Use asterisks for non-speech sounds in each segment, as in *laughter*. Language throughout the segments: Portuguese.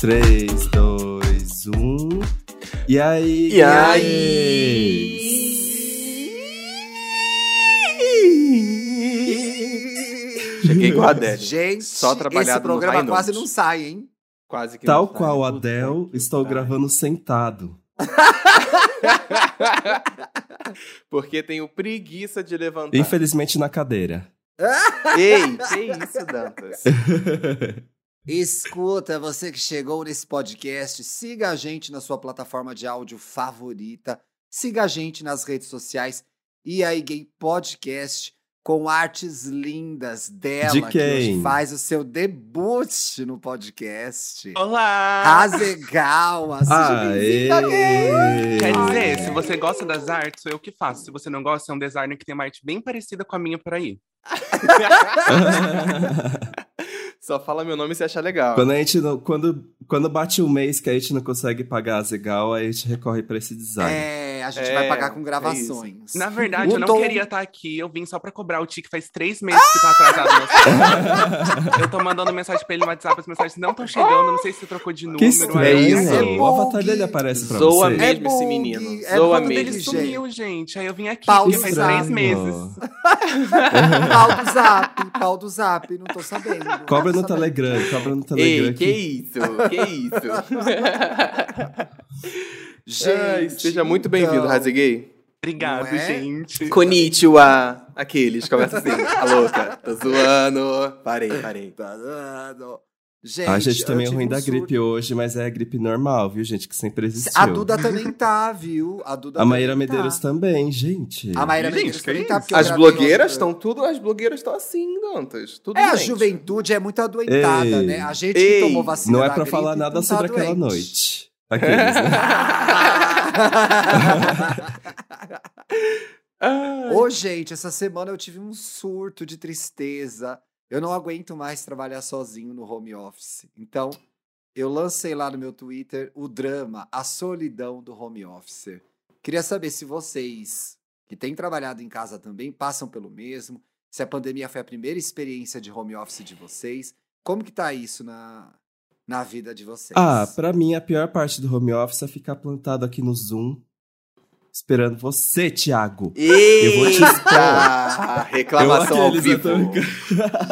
3, 2, 1. E aí? E aí? Cheguei com a Adele. Gente, Só trabalhado esse no programa High quase não sai, hein? Quase que Tal não sai. qual a Puta Adele, que estou pariu. gravando sentado. *laughs* Porque tenho preguiça de levantar. Infelizmente na cadeira. Ei, que isso, Dantas? *laughs* Escuta, você que chegou nesse podcast, siga a gente na sua plataforma de áudio favorita, siga a gente nas redes sociais e aí Gay Podcast com artes lindas dela, De que quem? hoje faz o seu debut no podcast. Olá! Razegal, seja bem-vinda, Gay! Quer dizer, se você gosta das artes, sou eu que faço. Se você não gosta, é um designer que tem uma arte bem parecida com a minha por aí. *laughs* Só fala meu nome se achar legal. quando a gente não, quando, quando bate um mês que a gente não consegue pagar a Zegal, aí a gente recorre pra esse design. É, a gente É, vai pagar com é gravações. Na verdade, O eu não Tom- queria estar aqui. Eu vim só pra cobrar o Tique faz três meses que tá atrasado. *laughs* eu tô mandando mensagem pra ele no WhatsApp, as mensagens não estão chegando. Não sei se você trocou de número. que estranho. é. O avatar dele aparece pra Zoa você. mesmo esse menino. é Zoa bug Ele mesmo. dele. sumiu, gente. Aí eu vim aqui, porque faz três meses. *laughs* Pau do zap, pau do zap, não tô sabendo. Cobra no. Telegram, cobra no Telegram. Ei, que isso? Que isso? *laughs* Gente, Ai, seja muito bem-vindo, então, Raziguei. Obrigado, é? gente. Konnichiwa. Aqueles, começa assim. A louca. Tô zoando. Parei, parei. Tá dando. Gente, a gente também é ruim um da gripe hoje, mas é a gripe normal, viu, gente? Que sempre existiu. A Duda também tá, viu? A Duda A Maíra também tá. Medeiros também, gente. A Maíra Gente, Medeiros que também isso? tá. As blogueiras estão tudo. As blogueiras estão assim, Dantas. Tudo É, a juventude é muito adoentada, Ei. né? A gente Ei. que tomou vacina Não é da pra gripe falar nada tá sobre aquela doente. noite. Aqueles, né? *laughs* *laughs* Ô, gente, essa semana eu tive um surto de tristeza. Eu não aguento mais trabalhar sozinho no home office. Então, eu lancei lá no meu Twitter o drama, a solidão do home office. Queria saber se vocês, que têm trabalhado em casa também, passam pelo mesmo. Se a pandemia foi a primeira experiência de home office de vocês. Como que tá isso na, na vida de vocês? Ah, pra mim a pior parte do home office é ficar plantado aqui no Zoom, esperando você, Thiago. Eu vou te Eita! Reclamação Eu, ao vivo.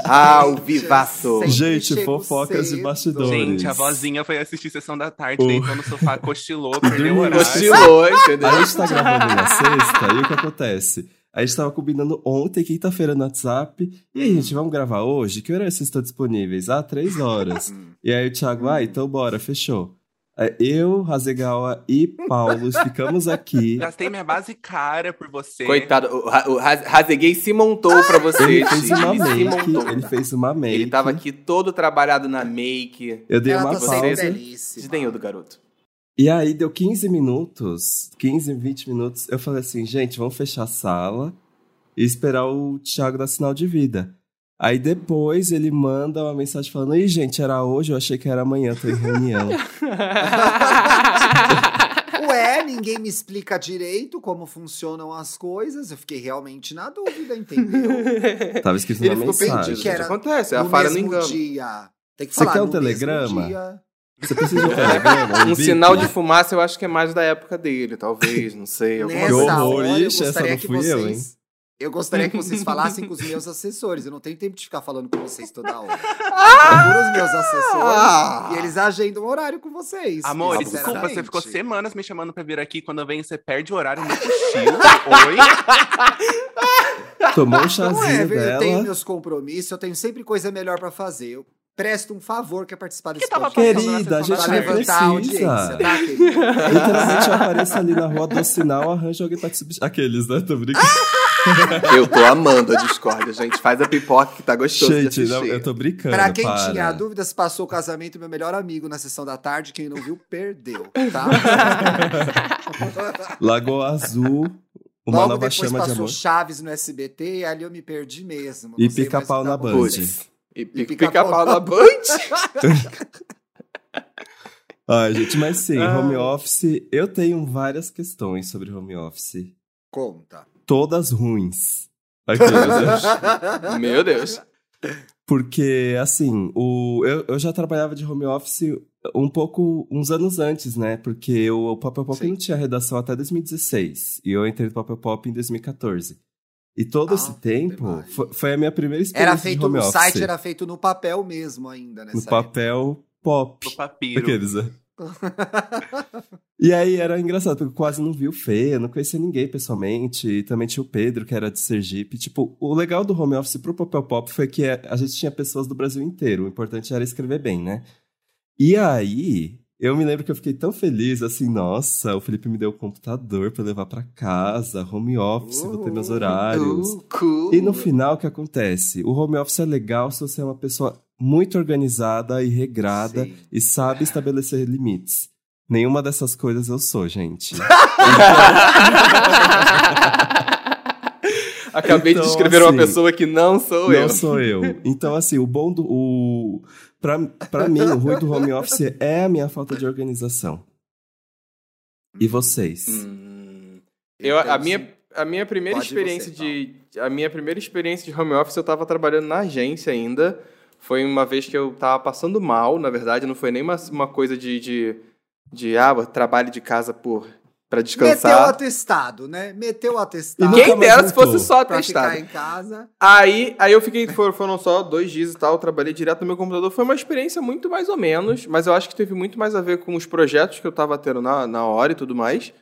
Ao vivaço. Gente, fofocas de cedo. bastidores. Gente, a vozinha foi assistir sessão da tarde, O- deitou no sofá, *laughs* cochilou, perdeu o horário. Cochilou, entendeu? A gente tá gravando na sexta, e o que acontece? A gente tava combinando ontem, quinta-feira, no WhatsApp. E aí, gente, vamos gravar hoje? Que horas vocês estão disponíveis? Ah, três horas. *laughs* E aí o Thiago, ah, então bora, fechou. Eu, Razegawa e Paulo ficamos aqui. *laughs* Gastei minha base cara por você. Coitado, o, Razeguei se montou pra você. Ele fez uma Ele se make, montou. ele fez uma make. Ele tava aqui todo trabalhado na make. Eu dei Ela uma pausa. belíssima. Desdenhou do garoto. E aí deu 15 minutos, 15, 20 minutos. Eu falei assim, gente, vamos fechar a sala e esperar o Thiago dar sinal de vida. Aí depois ele manda uma mensagem falando: Ih, gente, era hoje, eu achei que era amanhã, tô em reunião. *laughs* Ué, ninguém me explica direito como funcionam as coisas. Eu fiquei realmente na dúvida, entendeu? *laughs* Tava escrito Ele na mensagem. perdido. Que era. Acontece, a falha no mesmo engano. dia. Tem que Você falar quer um no mesmo telegrama? Você precisa de um telegrama? Um sinal de fumaça eu acho que é mais da época dele, talvez, não sei. alguma Nessa coisa. horror, hora, eu essa gostaria não que fui vocês... eu, hein? Eu gostaria que vocês falassem com os meus assessores. Eu não tenho tempo de ficar falando com vocês toda hora. Eu procuro os meus assessores Ah! e eles agendam um horário com vocês. Amor, Isso, desculpa, você ficou semanas me chamando pra vir aqui. Quando eu venho, você perde o horário no cochilo. *laughs* Oi? Tomou um Não é, chazinho velho, eu tenho dela. meus compromissos, eu tenho sempre coisa melhor pra fazer. Eu presto um favor que é participar desse tava podcast. Querida, a gente Pra levantar a audiência, precisa. tá, querida? Literalmente eu apareço ali na rua do sinal, arranjo alguém pra te substituir. Aqueles, né? Tô brincando. *laughs* Eu tô amando a discórdia, gente. Faz a pipoca que tá gostoso Gente, não, eu tô brincando. Pra quem para. tinha dúvidas, passou o casamento meu melhor amigo na sessão da tarde. Quem não viu, perdeu, tá? *laughs* Lagoa Azul, uma Logo nova depois chama de passou amor. Chaves no SBT e ali eu me perdi mesmo. E Pica-Pau o que na tá Band. E E pica- pica-pau na Band. Ai, gente, mas sim, Ah. home office, eu tenho várias questões sobre home office. Conta. Todas ruins. Aqueles, né? *laughs* Meu Deus. Porque, assim, o, eu, eu já trabalhava de home office um pouco, uns anos antes, né? Porque o, o Papel Pop Sim. não tinha redação até 2016. E eu entrei no Papel Pop em 2014. E todo Ah, esse tempo foi, foi a minha primeira experiência Era de feito, home o office. site era feito no papel mesmo ainda, no nessa papel pop. Do papiro. Aqueles, né? época. *laughs* E aí era engraçado, porque eu quase não vi o Fê, eu não conhecia ninguém pessoalmente, e também tinha o Pedro, que era de Sergipe. Tipo, o legal do home office pro Papel Pop foi que a gente tinha pessoas do Brasil inteiro, o importante era escrever bem, né? E aí, eu me lembro que eu fiquei tão feliz, assim, nossa, o Felipe me deu o computador pra eu levar pra casa, home office, vou ter meus horários. Uh, cool. E no final, o que acontece? O home office é legal se você é uma pessoa muito organizada e regrada Sim. e sabe estabelecer limites. Nenhuma dessas coisas eu sou, gente. *laughs* Acabei Então, de descrever uma assim, pessoa que não sou Não eu. sou eu. Então, assim, o bom do. O... Pra, pra mim, o ruim do home office é a minha falta de organização. E vocês? Hum, eu, Então, a, minha, sim. a minha primeira Pode experiência você, de. A minha primeira experiência de home office, eu tava trabalhando na agência ainda. Foi uma vez que eu tava passando mal, na verdade, não foi nem uma, uma coisa de, de, de ah, trabalho de casa por para Meteu o descansar. atestado, né? Meteu o atestado. Quem dera se fosse só pra atestado. ficar em casa. Aí, aí eu fiquei, foram, foram só dois dias e tal, eu trabalhei direto no meu computador. Foi uma experiência muito mais ou menos, mas eu acho que teve muito mais a ver com os projetos que eu tava tendo na, na hora e tudo mais.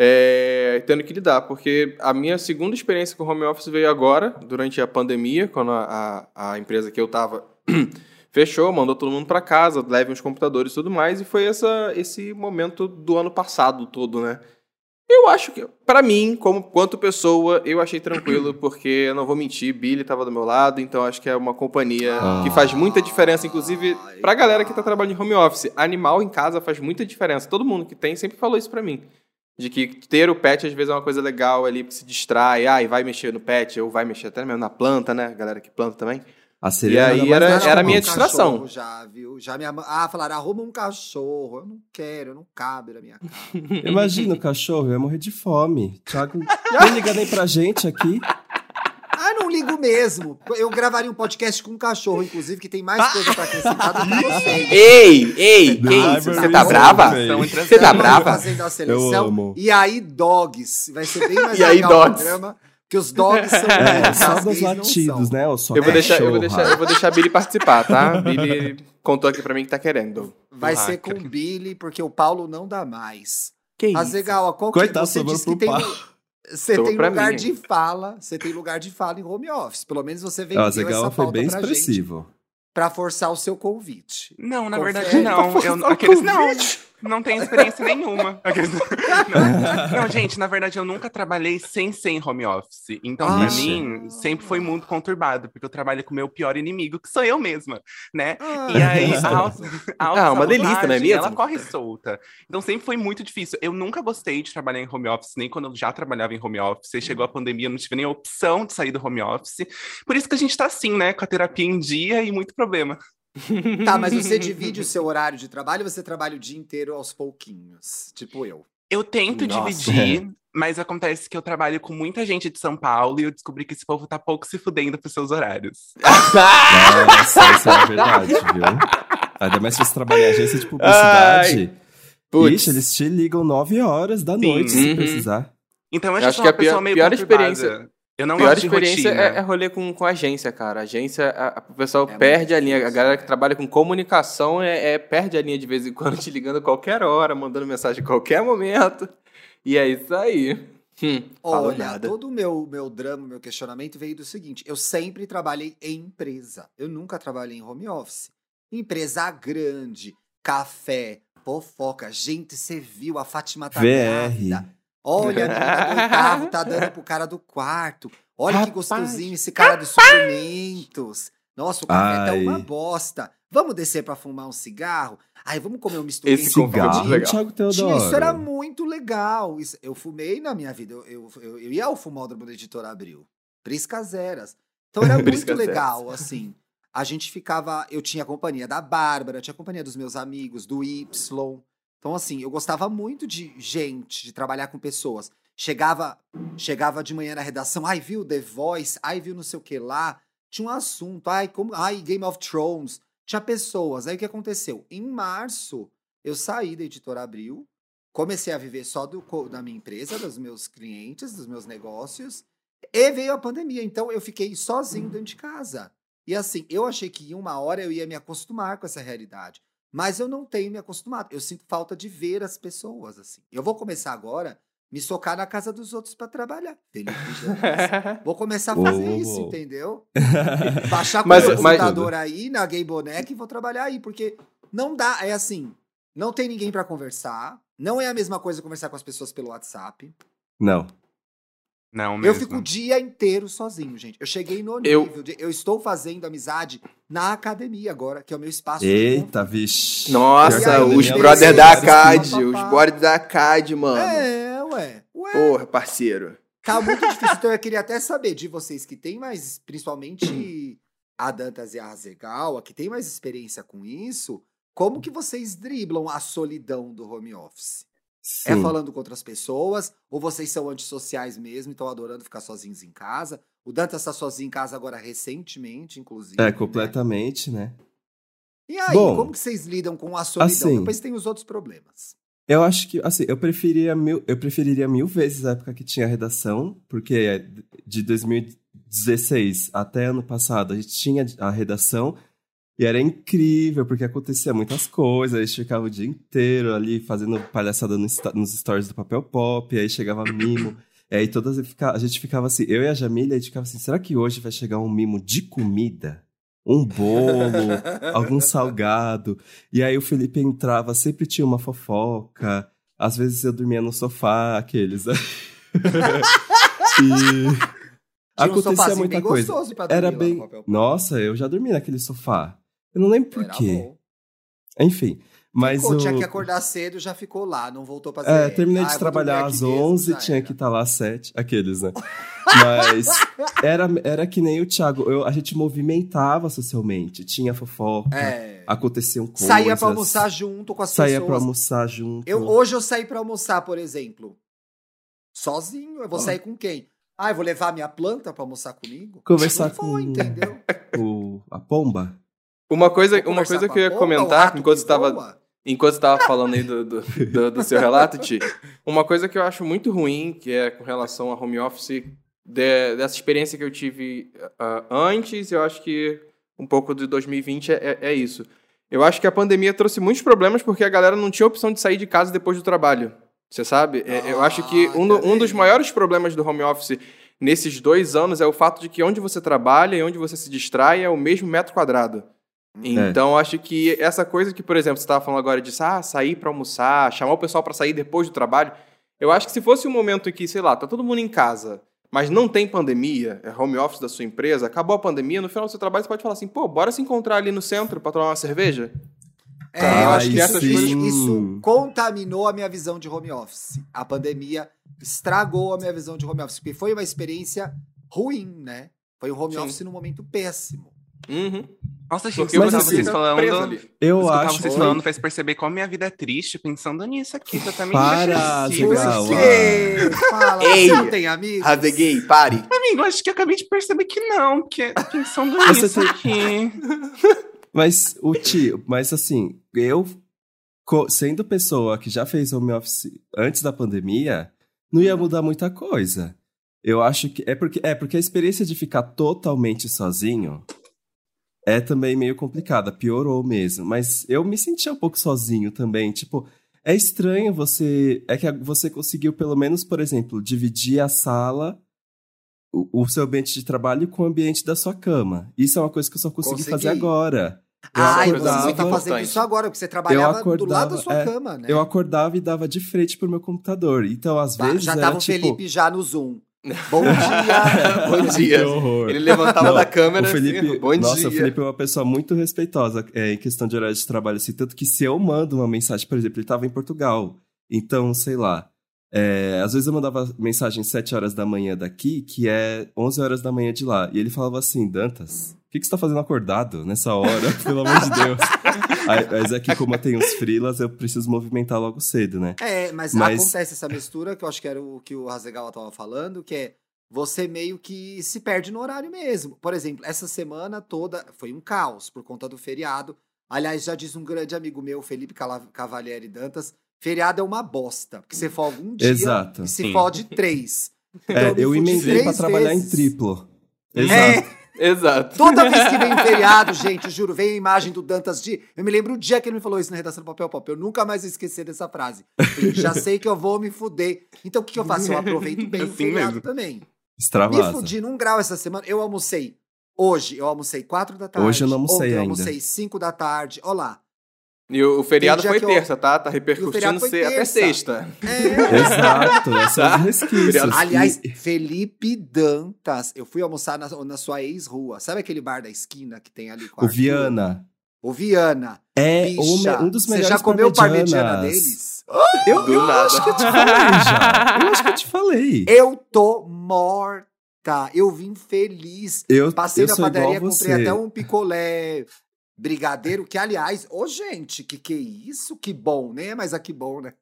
É, tendo que lidar, porque a minha segunda experiência com home office veio agora, durante a pandemia, quando a, a, a empresa que eu tava *clears throat* fechou, mandou todo mundo para casa, leve uns computadores e tudo mais, e foi essa, esse momento do ano passado todo, né? Eu acho que, pra mim, como quanto pessoa, eu achei tranquilo, *clears throat* porque eu não vou mentir, Billy tava do meu lado, então acho que é uma companhia Ah. que faz muita diferença, inclusive pra galera que tá trabalhando em home office. Animal em casa faz muita diferença. Todo mundo que tem sempre falou isso pra mim. De que ter o pet às vezes é uma coisa legal ali, que se distrai, ah, e vai mexer no pet, ou vai mexer até mesmo na planta, né? Galera que planta também. A sereia aí era- era a minha um distração. Já, viu? Já minha. Ah, falaram, arruma um cachorro. Eu não quero, não cabe na minha casa. *laughs* Imagina o cachorro, eu ia morrer de fome. Thiago, nem liga nem pra gente aqui. *laughs* Ah, não ligo mesmo. Eu gravaria um podcast com um cachorro, inclusive, que tem mais coisa pra acrescentar do que *laughs* vocês. Ei, ei, que isso? Você tá brava? Você tá brava? Fazendo a seleção. Eu amo. E aí, dogs. Vai ser bem mais E aí, legal o dogs? programa. Que os dogs são. *laughs* É, os só dos latidos, são. né? Só Eu vou, deixar, eu, vou deixar, eu vou deixar a Billy participar, tá? Billy contou aqui pra mim que tá querendo. Vai Do ser com o Billy, porque o Paulo não dá mais. Que Azegal, qual que Coitado, você disse que tem, você tem lugar mim, de fala, você tem lugar de fala em home office. Pelo menos você vendeu O Zegal essa foi pauta bem pra gente expressivo. pra forçar o seu convite. Não, na Confere. verdade não. Eu, aqueles não. Não tenho experiência nenhuma. *laughs* Não. Não, gente, na verdade eu nunca trabalhei sem ser em home office. Então, pra Ixi. mim, sempre foi muito conturbado, porque eu trabalho com o meu pior inimigo, que sou eu mesma, né? Ah, E aí, a, *laughs* auto, a Ah, uma delícia, não é mesmo? Ela corre solta. Então sempre foi muito difícil. Eu nunca gostei de trabalhar em home office, nem quando eu já trabalhava em home office. Chegou a pandemia, eu não tive nem a opção de sair do home office. Por isso que a gente tá assim, né? Com a terapia em dia e muito problema. Tá, mas você *laughs* divide o seu horário de trabalho ou você trabalha o dia inteiro aos pouquinhos? Tipo eu. Eu tento Nossa. dividir, *laughs* mas acontece que eu trabalho com muita gente de São Paulo e eu descobri que esse povo tá pouco se fudendo pros seus horários. *laughs* Nossa, isso é verdade, viu? Ainda mais se você trabalha em agência de publicidade. Ixi, eles te ligam 9 horas da noite se Uhum. precisar. Então eu Eu acho, acho que uma a pior- pessoa meio pior experiência- Eu não pior gosto de experiência rotina. é, é rolê com, com agência, cara. Agência, a- a- o pessoal É perde a linha. A galera que trabalha com comunicação é, é- perde a linha de vez em quando, *laughs* te ligando a qualquer hora, mandando mensagem a qualquer momento. E é isso aí. Hum, falou Olha, nada. todo o meu, meu drama, meu questionamento veio do seguinte: eu sempre trabalhei em empresa. Eu nunca trabalhei em home office. Empresa grande, café, fofoca. Gente, você viu a Fátima tá VR. grávida. Olha, a menina do oitavo tá dando pro cara do quarto. Olha que Rapaz. gostosinho esse cara dos suprimentos. Nossa, o café tá uma bosta. Vamos descer pra fumar um cigarro? Ai, vamos comer um misto Esse Cigarro, legal. Thiago Tinha, Teodoro. isso era muito legal. Isso- eu fumei na minha vida. Eu, eu, eu, eu ia ao fumódromo da editora Abril. Priscas eras. Então era *laughs* muito legal, assim. A gente ficava. Eu tinha a companhia da Bárbara, tinha a companhia dos meus amigos, do Y. Então, assim, eu gostava muito de gente, de trabalhar com pessoas. Chegava, chegava de manhã na redação, ai, viu The Voice, ai, viu não sei o que lá. tinha um assunto. Ai, como, ai, Game of Thrones. Tinha pessoas. Aí o que aconteceu? Em março, eu saí da editora Abril, comecei a viver só do, da minha empresa, dos meus clientes, dos meus negócios, e veio a pandemia. Então eu fiquei sozinho dentro de casa. E assim, eu achei que em uma hora eu ia me acostumar com essa realidade. Mas eu não tenho me acostumado. Eu sinto falta de ver as pessoas, assim. Eu vou começar agora me socar na casa dos outros para trabalhar. Felipe Janes. *laughs* Vou começar a fazer Uou, isso, uou. entendeu? *laughs* Baixar com Mas- o mas- computador aí na Game Boneca e vou trabalhar aí, porque não dá, é assim, não tem ninguém pra conversar, não é a mesma coisa conversar com as pessoas pelo WhatsApp. Não. Não Eu mesmo. fico o dia inteiro sozinho, gente. Eu cheguei no Eu- nível de eu estou fazendo amizade na academia agora, que é o meu espaço de Eita, vixe. Nossa, aí, os beleza, brother da ACAD, papapá. os brother da ACAD, mano. É, ué. Ué, Porra, parceiro. Tá muito difícil. Então eu queria até saber de vocês que têm mais, principalmente a Dantas e a Azegal, que tem mais experiência com isso, como que vocês driblam a solidão do home office? É Sim. falando com outras pessoas? Ou vocês são antissociais mesmo e estão adorando ficar sozinhos em casa? O Dantas tá sozinho em casa agora recentemente, inclusive. É, né? completamente, né? E aí, Bom, como que vocês lidam com a solidão? assim- Depois tem os outros problemas. Eu acho que, assim, eu preferiria mil, eu preferiria mil vezes a época que tinha redação, porque de 2016 até ano passado a gente tinha a redação e era incrível, porque acontecia muitas coisas, a gente ficava o dia inteiro ali fazendo palhaçada no nos stories do Papel Pop, aí chegava mimo, e aí todas a gente ficava assim, eu e a Jamília, a gente ficava assim, será que hoje vai chegar um mimo de comida? Um bolo, *laughs* algum salgado. E aí o Felipe entrava, sempre tinha uma fofoca. Às vezes eu dormia no sofá, aqueles. *laughs* e Tinha um acontecia sofazinho muita bem coisa. gostoso pra dormir Era bem. Nossa, eu já dormi naquele sofá. Eu não lembro por quê. Enfim. Mas Ficou, o... tinha que acordar cedo, já ficou lá, não voltou pra É, terminei Ah, de vou trabalhar às aqui mesmo, 11, já tinha que estar lá às 7. Aqueles, né? Mas era, era que nem o Thiago. Eu, a gente movimentava socialmente. Tinha fofoca, É. aconteciam coisas. Saía pra almoçar junto com as Saía pessoas. pra almoçar junto. Eu, hoje eu saí pra almoçar, por exemplo. Sozinho. Eu vou Ó. sair com quem? Ah, eu vou levar minha planta pra almoçar comigo? Conversar Não com- entendeu? o, a pomba. Uma coisa, uma coisa que eu ia comentar enquanto que estava enquanto você estava falando aí do, do, do- do seu relato, Ti, *laughs* uma coisa que eu acho muito ruim, que é com relação a home office, de- dessa experiência que eu tive ah, antes, eu acho que um pouco de 2020 é, é- é isso. Eu acho que a pandemia trouxe muitos problemas porque a galera não tinha opção de sair de casa depois do trabalho. Você sabe? É, eu acho que um, do- um dos maiores problemas do home office nesses dois anos é o fato de que onde você trabalha e onde você se distrai é o mesmo metro quadrado. Então, acho que essa coisa que, por exemplo, você estava falando agora de ah, sair para almoçar, chamar o pessoal para sair depois do trabalho, eu acho que se fosse um momento em que, sei lá, tá todo mundo em casa, mas não tem pandemia, é home office da sua empresa, acabou a pandemia, no final do seu trabalho você pode falar assim, pô, bora se encontrar ali no centro para tomar uma cerveja? É, eu acho que essas sim. coisas- isso contaminou a minha visão de home office. A pandemia estragou a minha visão de home office, porque foi uma experiência ruim, né? Foi um home Sim. office num momento péssimo. Uhum. Nossa, gente, Mas você assim, vocês falando. preso ali. Eu escutar acho vocês que. falando fez perceber como minha vida é triste pensando nisso aqui. Tá me Para. Zegal. Fala, Ei, não tem amigos? Raveguei, pare. Amigo, acho que eu acabei de perceber que não, que é pensando nisso tem- aqui. *laughs* Mas o tio, mas assim, eu sendo pessoa que já fez home office antes da pandemia, não ia mudar muita coisa. Eu acho que é porque é porque a experiência de ficar totalmente sozinho é também meio complicada, piorou mesmo, mas eu me sentia um pouco sozinho também, tipo, é estranho você é que você conseguiu pelo menos, por exemplo, dividir a sala o, o seu ambiente de trabalho com o ambiente da sua cama. Isso é uma coisa que eu só consegui Consegui. fazer agora. Eu Ah, e acordava- você tá fazendo isso agora, porque você trabalhava do lado da acordava, sua é, cama, né? Eu acordava e dava de frente pro meu computador. Então, às Tá, vezes. já era, tava o tipo, Felipe já no Zoom. *laughs* Bom dia! Bom dia. Que horror. Ele levantava Não, da câmera o Felipe, assim, bom nossa, dia. o Felipe é uma pessoa muito respeitosa é, em questão de horário de trabalho, assim, tanto que se eu mando uma mensagem, por exemplo, ele estava em Portugal, então, sei lá, é, às vezes eu mandava mensagem 7 horas da manhã daqui, que é 11 horas da manhã de lá, e ele falava assim, Dantas, o que, que você tá fazendo acordado nessa hora? *laughs* Pelo amor de Deus. Mas é que como eu tenho os frilas, eu preciso movimentar logo cedo, né? É, mas, Mas- acontece essa mistura, que eu acho que era o que o Razegawa tava falando, que é você meio que se perde no horário mesmo. Por exemplo, essa semana toda foi um caos por conta do feriado. Aliás, já diz um grande amigo meu, Felipe Cavalieri Dantas, feriado é uma bosta, porque você folga um dia Exato. e se Sim. fode três. Então, É, me eu emendei pra trabalhar em vezes. triplo. É, Exato. Toda vez que vem *laughs* feriado, gente, juro, vem a imagem do Dantas de. Eu me lembro o dia que ele me falou isso na redação do Papel Pop. Eu nunca mais vou esquecer dessa frase. Eu já sei que eu vou me fuder. Então o que, que eu faço? Eu aproveito bem o Assim feriado mesmo. também. Me Extravasa. fudi num grau essa semana. Eu almocei hoje. Eu almocei quatro da tarde. Hoje eu não almocei Ontem eu ainda. almocei cinco da tarde. Olha lá. E o, o feriado foi que eu- terça, tá? Tá repercutindo até terça. sexta. É. *laughs* Exato, são os resquícios. Aliás, Felipe Dantas. Eu fui almoçar na, na sua ex-rua. Sabe aquele bar da esquina que tem ali com o Arthur? Viana. O Viana. É o Bicha, me- um dos Você melhores já comeu parmegiana deles? Eu, eu acho que eu te falei já. Eu acho que eu te falei. *laughs* Eu tô morta. Eu vim feliz. Eu, Passei eu na padaria, comprei você. até um picolé brigadeiro, que aliás, ô gente, que que é isso? Que bom, nem é mais a que bom, né?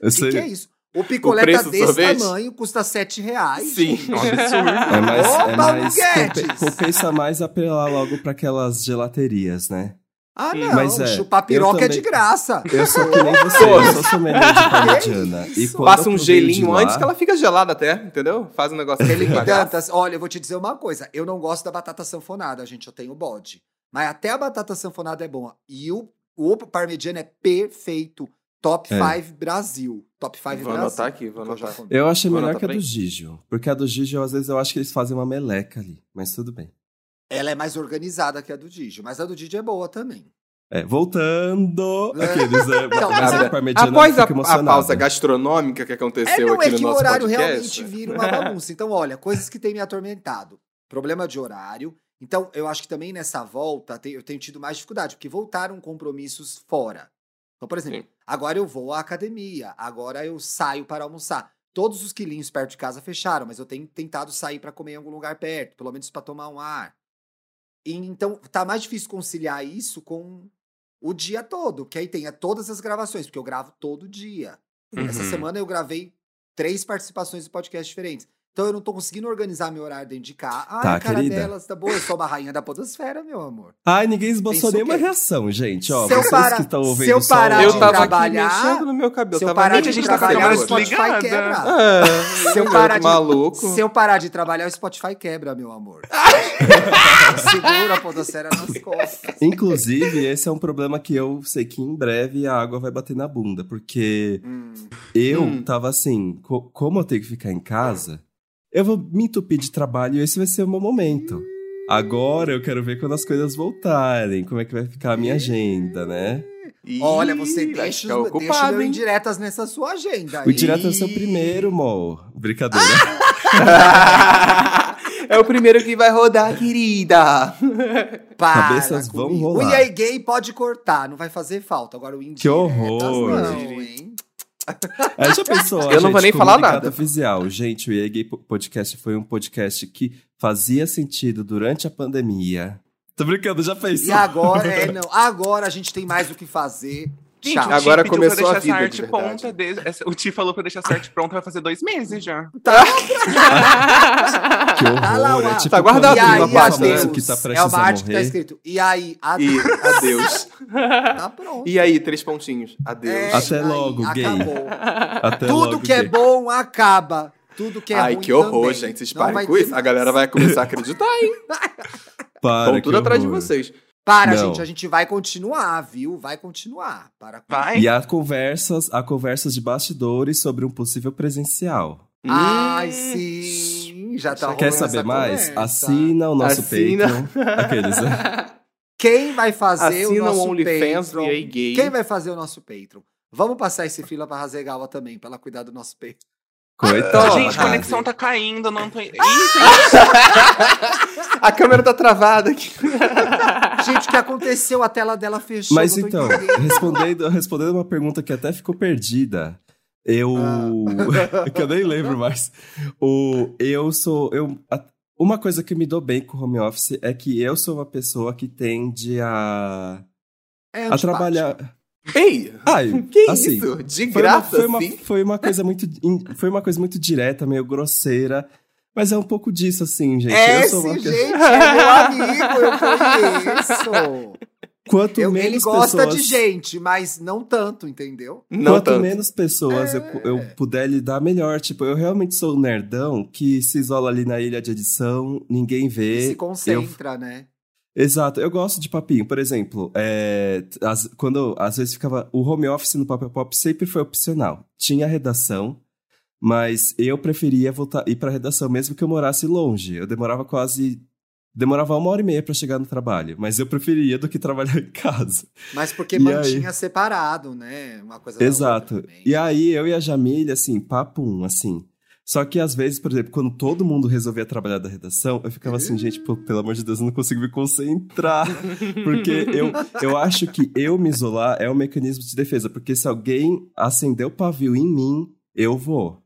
Eu Que que é isso? O picolé preço tá desse sorvete? tamanho, custa sete reais. Sim. Um absurdo. É mais, Opa, é mais compe- compensa mais apelar logo pra aquelas gelaterias, né? Ah, Hum. não, Mas é, chupar piroca eu é de também- graça. Eu sou que nem você, eu sou sommelier de *laughs* parmegiana. E isso? quando Passa um o gelinho lá- antes que ela fica gelada até, entendeu? Faz um negócio. Dantas, *laughs* olha, eu vou te dizer uma coisa. Eu não gosto da batata sanfonada, gente. Eu tenho bode. Mas até a batata sanfonada é boa. E o, o parmegiana é perfeito. Top É. 5 Brasil. Top 5 Vou Brasil. anotar aqui, vou eu anotar. comi. Eu achei Vou melhor que a do. Gigio. Porque a do Gigio, às vezes, eu acho que eles fazem uma meleca ali. Mas tudo bem. Ela é mais organizada que a do Digio, mas a do Digio é boa também. É, voltando. *laughs* Aqueles, né? Então, mas mas a é- Após a, a pausa gastronômica que É, aconteceu não, aqui é no que o nosso horário podcast. realmente vira uma bagunça. Então, olha, coisas que têm me atormentado. Problema de horário. Então, eu acho que também nessa volta eu tenho tido mais dificuldade, porque voltaram compromissos fora. Então, por exemplo, Sim. agora eu vou à academia, agora eu saio para almoçar. Todos os quilinhos perto de casa fecharam, mas eu tenho tentado sair para comer em algum lugar perto, pelo menos para tomar um ar. E, então, tá mais difícil conciliar isso com o dia todo, que aí tem todas as gravações, porque eu gravo todo dia. Essa Uhum. semana eu gravei três participações de podcast diferentes. Então eu não tô conseguindo organizar meu horário dentro de cá. Ai, Tá, cara querida. delas tá boa. Eu sou uma rainha da podosfera, meu amor. Ai, ninguém esboçou nenhuma reação, gente. Ó, Se eu vocês parar- que estão se ouvindo eu só parar o- Eu de tava trabalhar- aqui mexendo no meu cabelo. Se eu parar de trabalhar, o Spotify quebra. Ah, Se eu parar de- maluco. Se eu parar de trabalhar, o Spotify quebra, meu amor. *laughs* Segura a podosfera nas costas. Inclusive, esse é um problema que eu sei que em breve a água vai bater na bunda, porque Hum. eu Hum. tava assim, co- como eu tenho que ficar em casa, eu vou me entupir de trabalho e esse vai ser o meu momento. Agora eu quero ver quando as coisas voltarem, como é que vai ficar a minha agenda, né? Ih, Olha, você vai deixa, os, deixa ocupado, meu hein? indiretas nessa sua agenda. O aí. direto é o seu primeiro, mo. Brincadeira. *laughs* é o primeiro que vai rodar, querida. *laughs* Para Cabeças vão rolar. O EA gay pode cortar, não vai fazer falta. Agora o indiretas Que horror. não, hein? Aí *laughs* já pensou, Eu não vou nem falar nada. Oficial. Gente, o EA Gay Podcast foi um podcast que fazia sentido durante a pandemia. Tô brincando, já E pensou? agora, é, *laughs* não. Agora a gente tem mais o que fazer. Gente, Tchau. Agora pediu começou pra a vida, essa de arte verdade. pronta. essa- O Ti falou pra deixar essa arte pronta vai fazer dois meses já. *laughs* Que Tá lá, horror. ó. É tipo Tá guardado uma pasta, adeus. que tá é prestes uma a arte que tá escrito. E aí, E adeus. *laughs* Tá pronto. E aí, três pontinhos. Adeus. É, Até aí, logo, gay. Acabou. Até Tudo logo, que é gay. bom acaba. Tudo que é Ai, ruim que horror, também. gente. Vocês parem com isso. A mais. galera vai começar a acreditar, hein? *laughs* Para, Vão que tudo atrás de vocês. Para, Não. gente, a gente vai continuar, viu? Vai continuar. Para Vai? E há conversas, há conversas de bastidores sobre um possível presencial. Ai, Hum. sim. Já tá Quer saber essa mais? conversa. Assina o nosso Assina. Patreon. Aqueles, né? *laughs* Quem vai fazer Assina o nosso o OnlyFans Patreon? e aí gay. Quem vai fazer o nosso Patreon? Vamos passar esse fila pra Razegawa também, pra ela cuidar do nosso Patreon. Coitado. gente, a conexão tá caindo, não tô. *laughs* Ih, A câmera tá travada aqui. *laughs* Gente, o que aconteceu? A tela dela fechou. Mas não tô então, respondendo, respondendo uma pergunta que até ficou perdida. Eu. *laughs* que eu nem lembro mais. O, eu sou. Eu, a- uma coisa que me dou bem com home office é que eu sou uma pessoa que tende a. É a trabalhar. Ei, Ai, que assim, isso? De Foi uma, graça, foi, uma, assim? foi uma coisa muito foi uma coisa muito direta, meio grosseira, Mas é um pouco disso, assim, gente. É, eu sou sim, uma gente, *laughs* é meu amigo, eu conheço. Quanto Eu- menos ele gosta pessoas... de gente, mas não tanto, entendeu? Não Quanto tanto. menos pessoas eu, eu puder lidar, melhor. Tipo, eu realmente sou um nerdão que se isola ali na ilha de edição, ninguém E vê. se eu concentra, né? Exato, eu gosto de papinho. Por exemplo, é, as- quando eu- às vezes ficava. O home office no Papel Pop sempre foi opcional. Tinha redação, mas eu preferia voltar, ir pra redação, mesmo que eu morasse longe. Eu demorava quase. Demorava uma hora e meia pra chegar no trabalho, mas eu preferia do que trabalhar *laughs* em casa. Mas porque E mantinha separado, né? Uma coisa Exato. E aí eu e a Jamília, assim, papum, assim. Só que às vezes, por exemplo, quando todo mundo resolvia trabalhar da redação, eu ficava assim, gente, pô, pelo amor de Deus, eu não consigo me concentrar. *laughs* Porque eu, eu acho que eu me isolar é um mecanismo de defesa. Porque se alguém acender o pavio em mim, eu vou.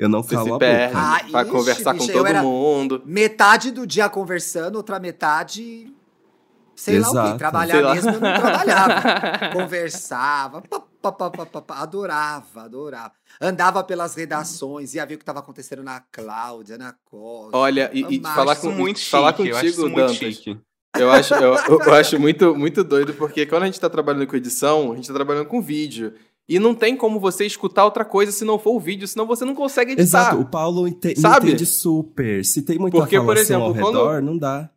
Eu não Você calo se perde. Ah, vai ixi, conversar bicho, com todo mundo. Metade do dia conversando, outra metade. Sei lá o Exato. quê. Trabalhar Sei lá. mesmo eu não trabalhava. *laughs* Conversava. pá, pá, pá, pá, pá, pá, adorava, adorava. Andava pelas redações, ia ver o que estava acontecendo na Cláudia, na Costa. Olha, e, e falar, Isso com, muito chique, falar eu acho contigo, Dantas, chique. eu acho, eu, eu acho muito, muito doido, porque quando a gente tá trabalhando com edição, a gente tá trabalhando com vídeo. E não tem como você escutar outra coisa se não for o vídeo, senão você não consegue editar. Exato, o Paulo ente Sabe? entende super. Se tem muita Porque, por exemplo, ao quando- redor, não dá.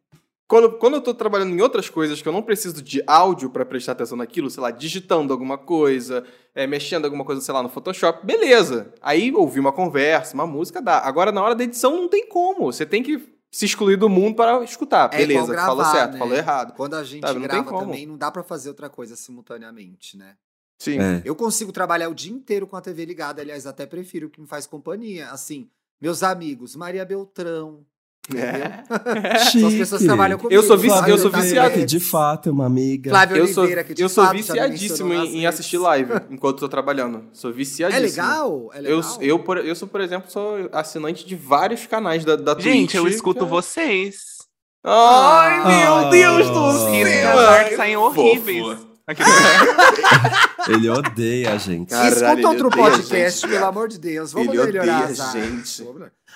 Quando, quando eu tô trabalhando em outras coisas que eu não preciso de áudio pra prestar atenção naquilo, sei lá, digitando alguma coisa, é, mexendo alguma coisa, sei lá, no Photoshop, beleza. Aí ouvir uma conversa, uma música, dá. Agora, na hora da edição, não tem como. Você tem que se excluir do mundo para escutar. É beleza, gravar, falou certo, né? falou errado. Quando a gente Sabe, não tem grava como. também, não dá pra fazer outra coisa simultaneamente, né? Sim. É. Eu consigo trabalhar o dia inteiro com a TV ligada, aliás, até prefiro que me faz companhia. Assim, meus amigos, Maria Beltrão. Entendeu? *laughs* São as pessoas que trabalham comigo. Eu sou vici- Flávio eu sou viciado. Que de fato é uma amiga. Flávio Eu sou, Oliveira, que de eu sou fato me viciadíssimo em, em assistir live enquanto tô trabalhando. Sou É viciadíssimo. legal? É Eu, legal? eu, por, eu sou, por exemplo, sou assinante de vários canais da, da Gente, Twitch. eu escuto que- vocês. Ai, meu Ah. Deus do Os céu! Artes saem horríveis. Fofo. *laughs* Ele odeia a gente. Caralho, Escuta outro podcast, gente, pelo amor de Deus. Vamos Ele melhorar odeia as gente.